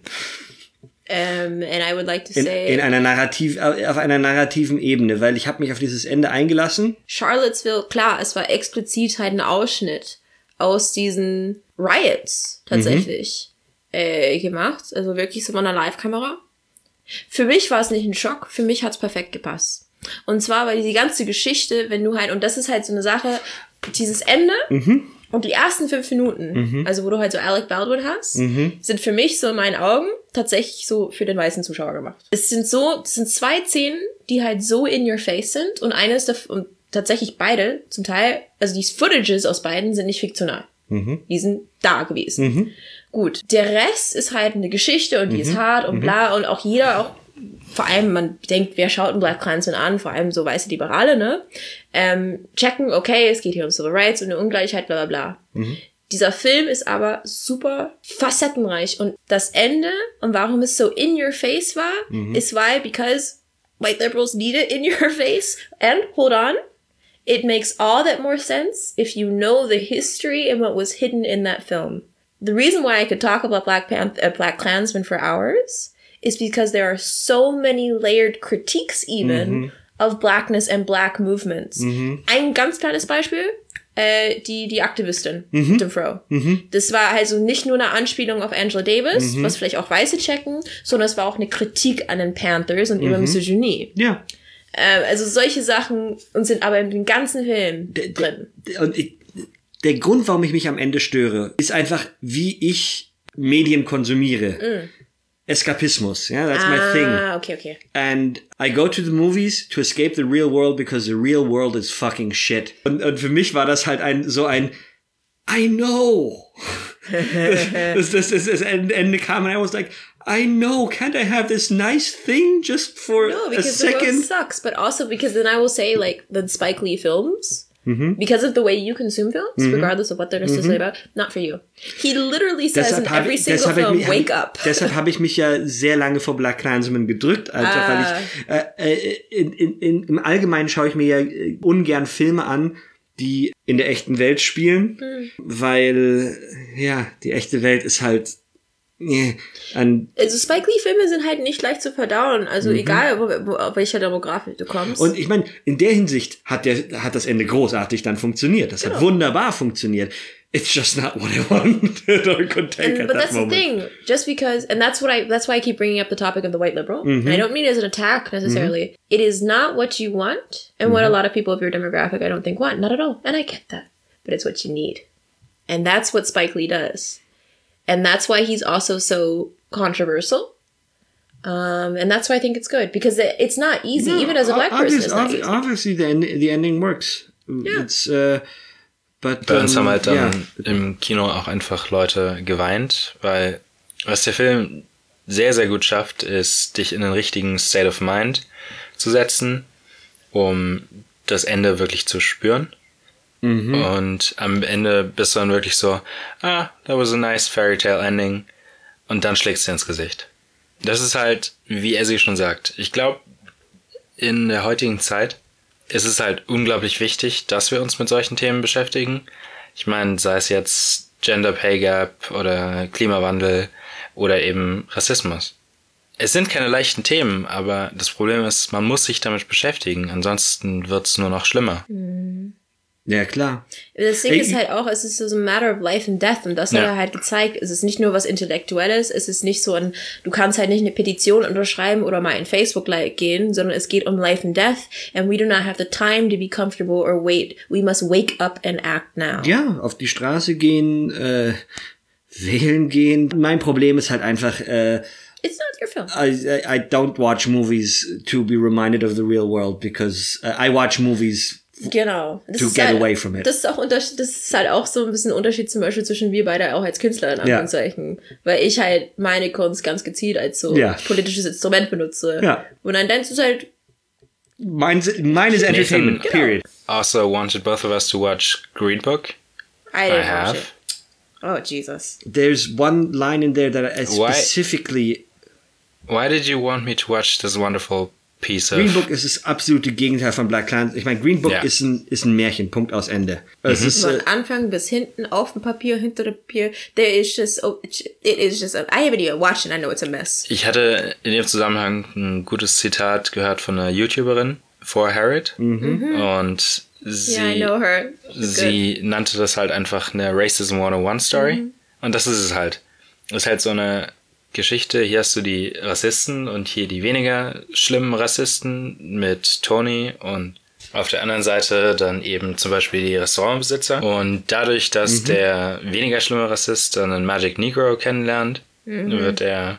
ähm, and I would like to In, say in einer Narrativ, äh, auf einer narrativen Ebene, weil ich habe mich auf dieses Ende eingelassen. Charlottesville, klar, es war explizit halt ein Ausschnitt aus diesen Riots tatsächlich äh, gemacht. Also wirklich so von einer Live-Kamera. Für mich war es nicht ein Schock, für mich hat's perfekt gepasst. Und zwar, weil die ganze Geschichte, wenn du halt, und das ist halt so eine Sache, dieses Ende und die ersten fünf Minuten, also wo du halt so Alec Baldwin hast, sind für mich so in meinen Augen tatsächlich so für den weißen Zuschauer gemacht. Es sind so, es sind zwei Szenen, die halt so in your face sind und eines davon, und tatsächlich beide zum Teil, also die Footages aus beiden sind nicht fiktional. Die sind da gewesen. Gut, der Rest ist halt eine Geschichte und die ist hart und bla und auch jeder, auch vor allem, man denkt, wer schaut einen Black Klansman an, vor allem so weiße Liberale, ne? Ähm, checken, okay, es geht hier um Civil Rights und eine Ungleichheit, bla bla bla. Dieser Film ist aber super facettenreich und das Ende und warum es so in your face war, ist weil, because white liberals need it in your [LAUGHS] face and hold on, it makes all that more sense if you know the history and what was hidden in that film. The reason why I could talk about Black Panther, uh, Black Klansman for hours is because there are so many layered critiques even of blackness and black movements. Ein ganz kleines Beispiel. Äh, die, die Aktivistin mit dem Fro. Das war also nicht nur eine Anspielung auf Angela Davis, was vielleicht auch Weiße checken, sondern es war auch eine Kritik an den Panthers und ihrer Misogynie. Ja. Ähm, also solche Sachen und sind aber in dem ganzen Film drin. Und ich, der Grund, warum ich mich am Ende störe, ist einfach, wie ich Medien konsumiere. Eskapismus, ja, that's my thing. Ah, okay, okay. And I go to the movies to escape the real world because the real world is fucking shit. Und, und für mich war das halt ein so ein I know. [LAUGHS] das, das, das, das Ende kam und I was like, I know, can't I have this nice thing just for No, a because the world second? sucks, but also because then I will say like the Spike Lee films because of the way you consume films, regardless of what they're necessarily about, not for you. He literally says in hab every ich- single deshalb film, ich mich- wake up. Deshalb habe ich mich ja sehr lange vor Black Klansman gedrückt, einfach Ah. weil ich äh, äh, in, in, in, im Allgemeinen schaue ich mir ja äh, ungern Filme an, die in der echten Welt spielen, Hm. weil ja die echte Welt ist halt Also Spike Lee Filme sind halt nicht leicht zu verdauen. Also egal, wo, wo, auf welcher Demografik du kommst. Mhm. und ich meine, in der Hinsicht hat der hat das Ende großartig dann funktioniert. Das Genau. hat wunderbar funktioniert. It's just not what I wanted [LAUGHS] or could take And, at but that that's the moment. thing. Just because, and that's what I, that's why I keep bringing up the topic of the white liberal. And I don't mean it as an attack necessarily. It is not what you want, and what a lot of people of your demographic I don't think want. Not at all. And I get that. But it's what you need. And that's what Spike Lee does. And that's why he's also so controversial. Um, and that's why I think it's good because it, it's not easy, even as a black person. Obvious- It's not obvi- easy. Obviously, the, end, the ending works. It's, uh, but, Bei uns um, haben halt dann ja. im Kino auch einfach Leute geweint, weil was der Film sehr, sehr gut schafft, ist, dich in den richtigen State of Mind zu setzen, um das Ende wirklich zu spüren. Und am Ende bist du dann wirklich so, ah, that was a nice fairy tale ending. Und dann schlägst du ins Gesicht. Das ist halt, wie er sie schon sagt. Ich glaube, in der heutigen Zeit ist es halt unglaublich wichtig, dass wir uns mit solchen Themen beschäftigen. Ich meine, sei es jetzt Gender Pay Gap oder Klimawandel oder eben Rassismus. Es sind keine leichten Themen, aber das Problem ist, man muss sich damit beschäftigen, ansonsten wird es nur noch schlimmer. Ja, klar. Das Ding ist halt auch, es ist so ein matter of life and death und das hat Ja. er halt gezeigt. Es ist nicht nur was Intellektuelles, es ist nicht so ein, du kannst halt nicht eine Petition unterschreiben oder mal in Facebook-Like gehen, sondern es geht um life and death and we do not have the time to be comfortable or wait. We must wake up and act now. Ja, auf die Straße gehen, äh, wählen gehen. Mein Problem ist halt einfach, äh, It's not your film. I, I, I don't watch movies to be reminded of the real world because uh, I watch movies Genau. Das To ist get halt, away from it. Das ist auch das ist halt auch so ein bisschen Unterschied zum Beispiel zwischen wir beide auch als Künstler in Ja. Anführungszeichen. Weil ich halt meine Kunst ganz gezielt als so Ja. politisches Instrument benutze. Ja. Und dann denkst du halt, Mine, mine is entertainment, Nathan- period. Also wanted both of us to watch Green Book. I I have. Oh Jesus. There's one line in there that I Why- specifically Why did you want me to watch this wonderful piece of Green Book ist das absolute Gegenteil von Black Clans. Ich meine, Green Book Ja. ist, ein, ist ein Märchen, Punkt aus Ende. Es ist, Von äh, Anfang bis hinten auf dem Papier, hinter dem Papier, there is just, oh, it is just, a, I haven't even watched it, I know it's a mess. Ich hatte in dem Zusammenhang ein gutes Zitat gehört von einer YouTuberin, For Harriet. Und sie, yeah, I know her. She's good. sie nannte das halt einfach eine Racism 101 Story. Und das ist es halt. Das ist halt so eine Geschichte. Hier hast du die Rassisten und hier die weniger schlimmen Rassisten mit Tony und auf der anderen Seite dann eben zum Beispiel die Restaurantbesitzer. Und dadurch, dass der weniger schlimme Rassist dann einen Magic Negro kennenlernt, wird er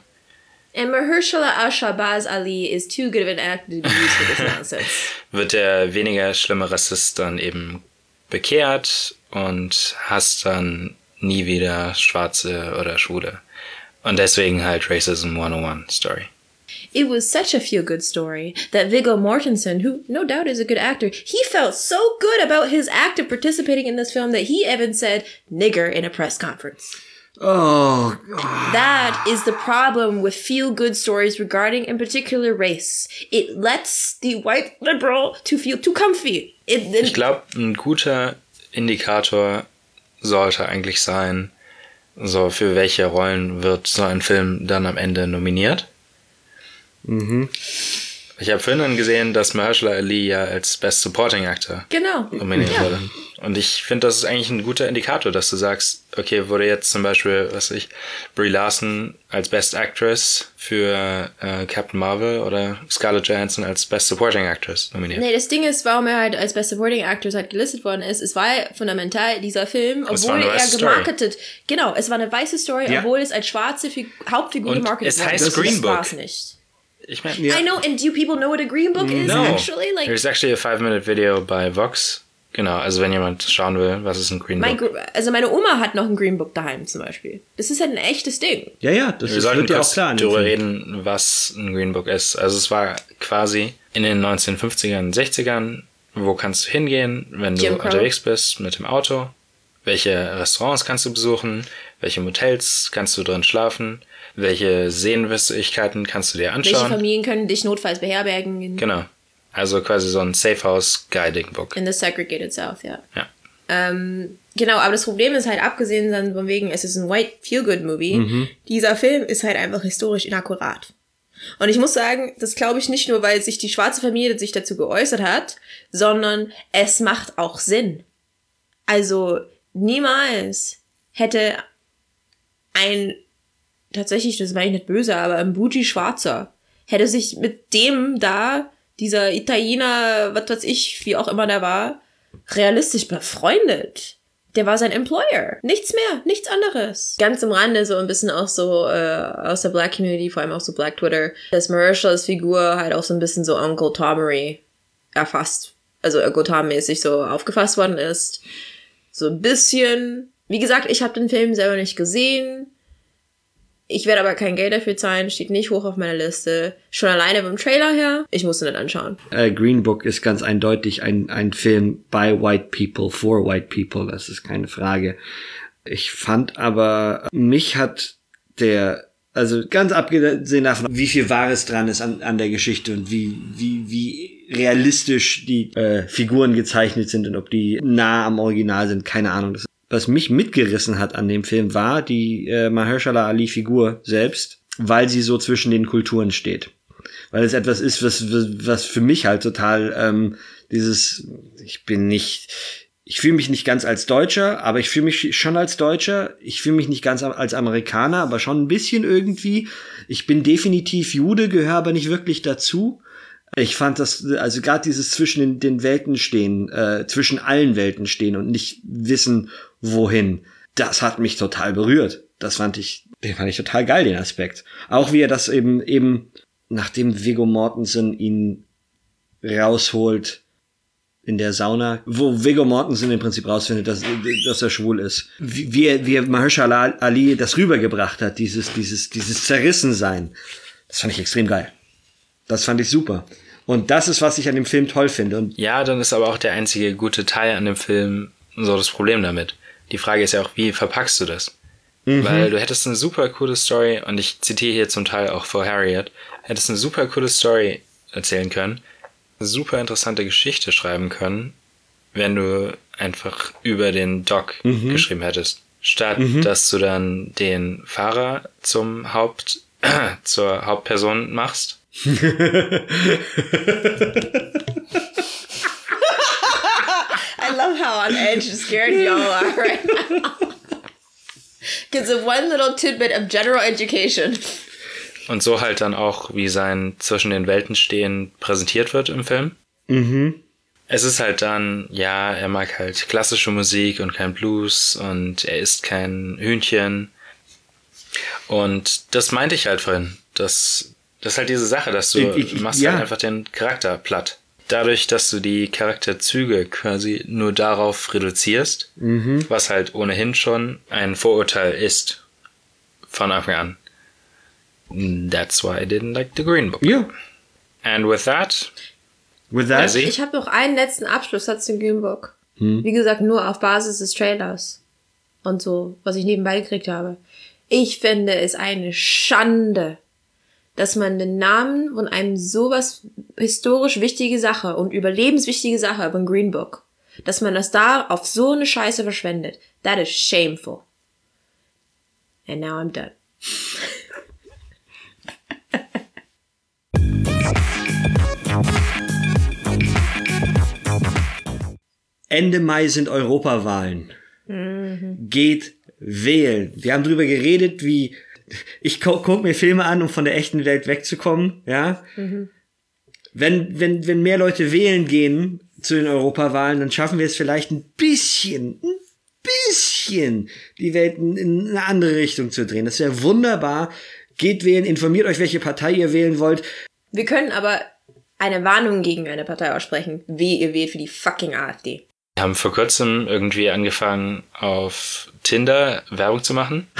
And Mahershala Al-Shabazz Ali is too good of an actor to be used for this [LAUGHS] nonsense. wird der weniger schlimme Rassist dann eben bekehrt und hasst dann nie wieder Schwarze oder Schwule. Und deswegen halt Racism 101 Story. It was such a feel good story that Viggo Mortensen, who no doubt is a good actor, he felt so good about his act of participating in this film that he even said nigger in a press conference. oh, That is the problem with feel good stories regarding, in particular, race. It lets the white liberal to feel too comfy. It, Ich glaube, ein guter Indikator sollte eigentlich sein, so für welche Rollen wird so ein Film dann am Ende nominiert. Ich habe vorhin dann gesehen, dass Mahershala Ali ja als Best Supporting Actor genau. nominiert wurde. Und ich finde, das ist eigentlich ein guter Indikator, dass du sagst, okay, wurde jetzt zum Beispiel, was weiß ich, Brie Larson als Best Actress für äh, Captain Marvel oder Scarlett Johansson als Best Supporting Actress nominiert. Nee, das Ding ist, warum er halt als Best Supporting Actress halt gelistet worden ist, es war ja fundamental dieser Film, Es obwohl er weiße Story. gemarketet, genau, es war eine weiße Story, Ja. obwohl es als schwarze Fi Hauptfigur Und gemarketet es worden heißt ist. Green Das Book. war's nicht. Ich meine, I know, and do people know what a Green Book is no. actually? Like, There's actually a five-minute video bei Vox. Genau, also wenn jemand schauen will, was ist ein Green mein, Book? Gr- also meine Oma hat noch ein Green Book daheim zum Beispiel. Das ist halt ein echtes Ding. ja, ja, das Wir ist, sollten wird ja auch kurz klar. darüber reden, was ein Green Book ist. Also es war quasi in den 1950ern, 60ern wo kannst du hingehen, wenn du unterwegs bist mit dem Auto, welche Restaurants kannst du besuchen, welche Motels kannst du drin schlafen, welche Sehenswürdigkeiten kannst du dir Welche anschauen. Familien können dich notfalls beherbergen Genau. Also quasi so ein Safe House Guiding Book. in the segregated South, ja. Ja. Ähm, genau, aber das Problem ist halt, abgesehen dann von wegen, es ist ein White Feel-Good-Movie, dieser Film ist halt einfach historisch inakkurat. Und ich muss sagen, das glaube ich nicht nur, weil sich die schwarze Familie sich dazu geäußert hat, sondern es macht auch Sinn. Also niemals hätte ein, tatsächlich, das meine ich nicht böse, aber ein Bougie Schwarzer hätte sich mit dem da, dieser Italiener, was weiß ich, wie auch immer der war, realistisch befreundet. Der war sein Employer. Nichts mehr, nichts anderes. Ganz im Rande so ein bisschen auch so äh, aus der Black Community, vor allem auch so Black Twitter, dass Marshals Figur halt auch so ein bisschen so Uncle Tomery erfasst, also Tom-mäßig so aufgefasst worden ist. So ein bisschen. Wie gesagt, ich habe den Film selber nicht gesehen. Ich werde aber kein Geld dafür zahlen, steht nicht hoch auf meiner Liste. Schon alleine vom Trailer her, ich musste nicht anschauen. Äh, Green Book ist ganz eindeutig ein, ein Film by white people, for white people, das ist keine Frage. Ich fand aber, mich hat der, also ganz abgesehen davon, wie viel Wahres dran ist an, an der Geschichte und wie, wie, wie realistisch die äh, Figuren gezeichnet sind und ob die nah am Original sind, keine Ahnung. Das, was mich mitgerissen hat an dem Film war die äh, Mahershala Ali Figur selbst, weil sie so zwischen den Kulturen steht weil es etwas ist, was, was für mich halt total ähm, dieses, ich bin nicht, ich fühle mich nicht ganz als Deutscher, aber ich fühle mich schon als Deutscher. Ich fühle mich nicht ganz als Amerikaner, aber schon ein bisschen irgendwie. Ich bin definitiv Jude, gehöre aber nicht wirklich dazu. Ich fand das, also gerade dieses zwischen den, den Welten stehen, äh, zwischen allen Welten stehen und nicht wissen, wohin, das hat mich total berührt. Das fand ich, den fand ich total geil, den Aspekt. Auch wie er das eben, eben, nachdem Viggo Mortensen ihn rausholt in der Sauna, wo Viggo Mortensen im Prinzip rausfindet, dass, dass er schwul ist. Wie, wie, er- wie er Mahershala Ali das rübergebracht hat, dieses, dieses, dieses Zerrissensein. Das fand ich extrem geil. Das fand ich super. Und das ist, was ich an dem Film toll finde. Und Ja, dann ist aber auch der einzige gute Teil an dem Film so das Problem damit. Die Frage ist ja auch, wie verpackst du das? Weil du hättest eine super coole Story, und ich zitiere hier zum Teil auch vor Harriet, hättest eine super coole Story erzählen können, eine super interessante Geschichte schreiben können, wenn du einfach über den Doc geschrieben hättest. Statt dass du dann den Fahrer zum Haupt, [CLEARS THROAT] zur Hauptperson machst. [LAUGHS] [LAUGHS] I love how on edge and scared y'all are right now. Because of one little tidbit of general education. Und so halt dann auch, wie sein zwischen den Welten stehen präsentiert wird im Film. Es ist halt dann, ja, er mag halt klassische Musik und kein Blues und er isst kein Hühnchen. Und das meinte ich halt vorhin. Das, das ist halt diese Sache, dass du Ich- ich- machst ja. halt einfach den Charakter platt. Dadurch, dass du die Charakterzüge quasi nur darauf reduzierst, was halt ohnehin schon ein Vorurteil ist. Von Anfang an. That's why I didn't like the Green Book. ja, And with that, with that, Ezzy? Ich habe noch einen letzten Abschlusssatz zum Green Book. Wie gesagt, nur auf Basis des Trailers. Und so, was ich nebenbei gekriegt habe. Ich finde es eine Schande, dass man den Namen von einem sowas historisch wichtige Sache und überlebenswichtige Sache über ein Green Book, dass man das da auf so eine Scheiße verschwendet. That is shameful. And now I'm done. Ende Mai sind Europawahlen. Geht wählen. Wir haben drüber geredet, wie ich gu guck mir Filme an, um von der echten Welt wegzukommen, ja. Wenn, wenn, wenn mehr Leute wählen gehen zu den Europawahlen, dann schaffen wir es vielleicht ein bisschen, ein bisschen die Welt in, in eine andere Richtung zu drehen. Das wäre wunderbar. Geht wählen, informiert euch, welche Partei ihr wählen wollt. Wir können aber eine Warnung gegen eine Partei aussprechen, wie ihr wählt für die fucking AfD. wir haben vor kurzem irgendwie angefangen, auf Tinder Werbung zu machen. [LAUGHS]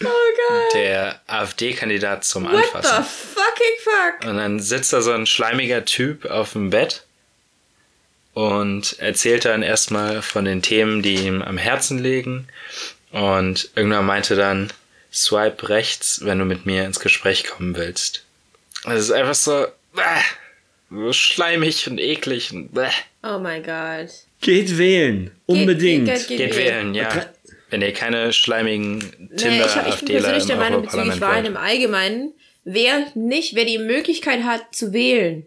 Oh Gott. Der AfD-Kandidat zum What the Anfassen. fuck? fucking fuck? Und dann sitzt da so ein schleimiger Typ auf dem Bett und erzählt dann erstmal von den Themen, die ihm am Herzen liegen. Und irgendwann meinte dann, swipe rechts, wenn du mit mir ins Gespräch kommen willst. Das ist einfach so, äh, so schleimig und eklig und äh. Oh mein Gott. Geht wählen. Unbedingt. Geht, geht, Geht wählen, ja. Wenn ihr keine schleimigen Nee, Tinder ich, hab, ich bin persönlich der Meinung bezüglich Wahlen im Allgemeinen, wer nicht, wer die Möglichkeit hat zu wählen,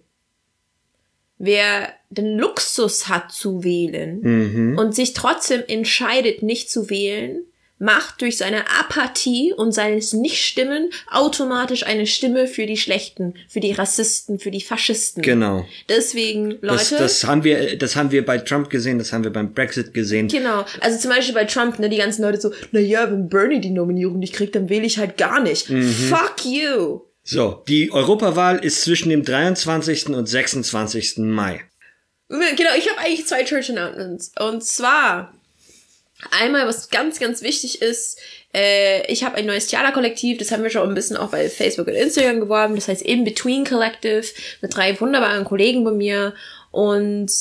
wer den Luxus hat zu wählen und sich trotzdem entscheidet, nicht zu wählen, macht durch seine Apathie und seines Nichtstimmen automatisch eine Stimme für die Schlechten, für die Rassisten, für die Faschisten. Genau. Deswegen, Leute. Das, das haben wir, das haben wir bei Trump gesehen, das haben wir beim Brexit gesehen. Genau. Also zum Beispiel bei Trump, ne, die ganzen Leute so, na ja, wenn Bernie die Nominierung nicht kriegt, dann wähle ich halt gar nicht. Fuck you. So, die Europawahl ist zwischen dem 23. und 26. Mai. Genau, ich habe eigentlich zwei Church Announcements. Und zwar einmal, was ganz, ganz wichtig ist, äh, ich habe ein neues Theaterkollektiv, das haben wir schon ein bisschen auch bei Facebook und Instagram geworben, das heißt In Between Collective mit drei wunderbaren Kollegen bei mir und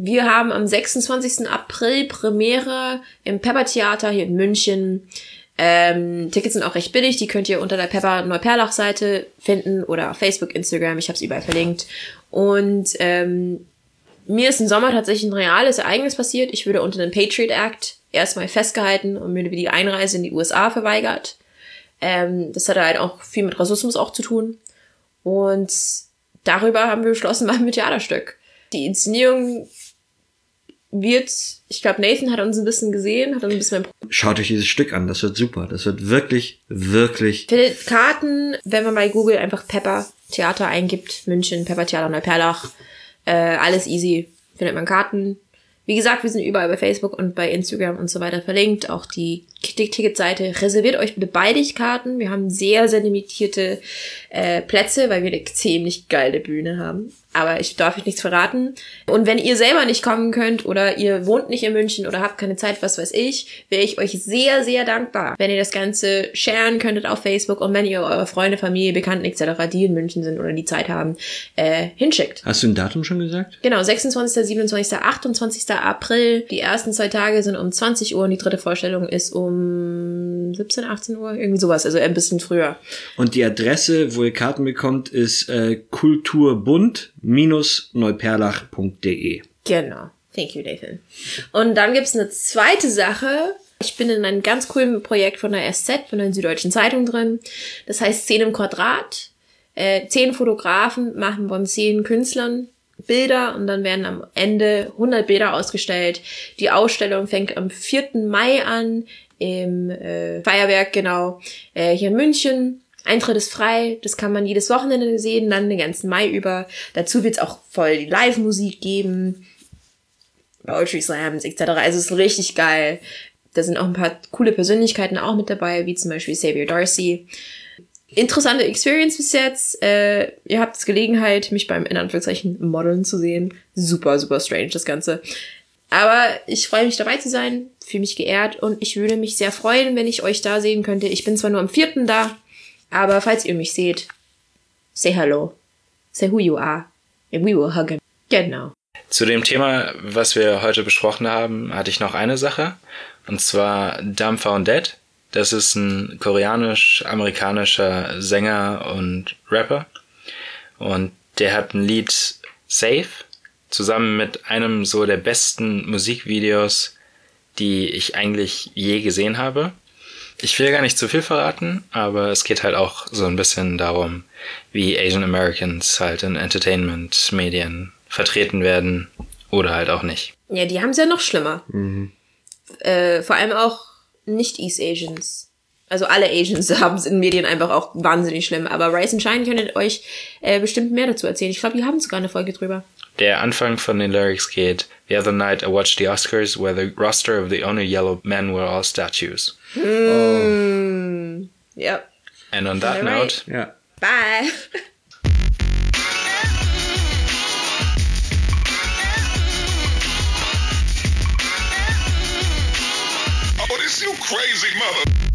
wir haben am 26. April Premiere im Pepper Theater hier in München. Ähm, Tickets sind auch recht billig, die könnt ihr unter der Pepper Neuperlach Seite finden oder auf Facebook, Instagram, ich habe es überall verlinkt. Und ähm, mir ist im Sommer tatsächlich ein reales Ereignis passiert. Ich wurde unter dem Patriot Act erstmal festgehalten und mir die Einreise in die USA verweigert. Ähm, das hatte halt auch viel mit Rassismus auch zu tun. Und darüber haben wir beschlossen, [LAUGHS] machen wir ein Theaterstück. Die Inszenierung wird, ich glaube, Nathan hat uns ein bisschen gesehen, hat uns ein bisschen Schaut euch dieses Stück an, das wird super. Das wird wirklich, wirklich. findet Karten, wenn man bei Google einfach Pepper Theater eingibt, München, Pepper Theater Neuperlach, äh, alles easy, findet man Karten. Wie gesagt, wir sind überall bei Facebook und bei Instagram und so weiter verlinkt. Auch die Ticketseite. Reserviert euch bitte beide Karten. Wir haben sehr, sehr limitierte äh, Plätze, weil wir eine ziemlich geile Bühne haben. Aber ich darf euch nichts verraten. Und wenn ihr selber nicht kommen könnt oder ihr wohnt nicht in München oder habt keine Zeit, was weiß ich, wäre ich euch sehr, sehr dankbar, wenn ihr das Ganze sharen könntet auf Facebook und wenn ihr eure Freunde, Familie, Bekannten etc., die in München sind oder die Zeit haben, äh, hinschickt. Hast du ein Datum schon gesagt? Genau, 26., 27., 28. April. Die ersten zwei Tage sind um 20 Uhr und die dritte Vorstellung ist um 17, 18 Uhr, irgendwie sowas, also ein bisschen früher. Und die Adresse, wo ihr Karten bekommt, ist äh, kulturbund-neuperlach.de. Genau. Thank you, Nathan. Und dann gibt's eine zweite Sache. Ich bin in einem ganz coolen Projekt von der SZ, von der Süddeutschen Zeitung drin. Das heißt 10 im Quadrat. Äh, zehn Fotografen machen von zehn Künstlern Bilder und dann werden am Ende 100 Bilder ausgestellt. Die Ausstellung fängt am 4. Mai an im äh, Feierwerk, genau, äh, hier in München. Eintritt ist frei, das kann man jedes Wochenende sehen, dann den ganzen Mai über. Dazu wird's auch voll die Live-Musik geben, Poetry Slams etc. Also es ist richtig geil. Da sind auch ein paar coole Persönlichkeiten auch mit dabei, wie zum Beispiel Xavier Darcy. Interessante Experience bis jetzt. Äh, ihr habt Gelegenheit, mich beim in Anführungszeichen Modeln zu sehen. Super, super strange das Ganze. Aber ich freue mich dabei zu sein, fühle mich geehrt und ich würde mich sehr freuen, wenn ich euch da sehen könnte. Ich bin zwar nur am vierten da, aber falls ihr mich seht, say hello. Say who you are. And we will hug him. Genau. Zu dem Thema, was wir heute besprochen haben, hatte ich noch eine Sache. Und zwar Dumbfounded. Das ist ein koreanisch-amerikanischer Sänger und Rapper. Und der hat ein Lied Safe zusammen mit einem so der besten Musikvideos, die ich eigentlich je gesehen habe. Ich will gar nicht zu viel verraten, aber es geht halt auch so ein bisschen darum, wie Asian Americans halt in Entertainment-Medien vertreten werden oder halt auch nicht. Ja, die haben es ja noch schlimmer. Äh, vor allem auch nicht East Asians. Also alle Asians [LAUGHS] haben es in Medien einfach auch wahnsinnig schlimm. Aber Rise and Shine könntet euch äh, bestimmt mehr dazu erzählen. Ich glaube, die haben sogar eine Folge drüber. Der Anfang von den Lyrics geht: The other night I watched the Oscars where the roster of the only yellow men were all statues. Hmm. Ja. And on that Alright. note, yeah. Bye. Oh, this you crazy mother.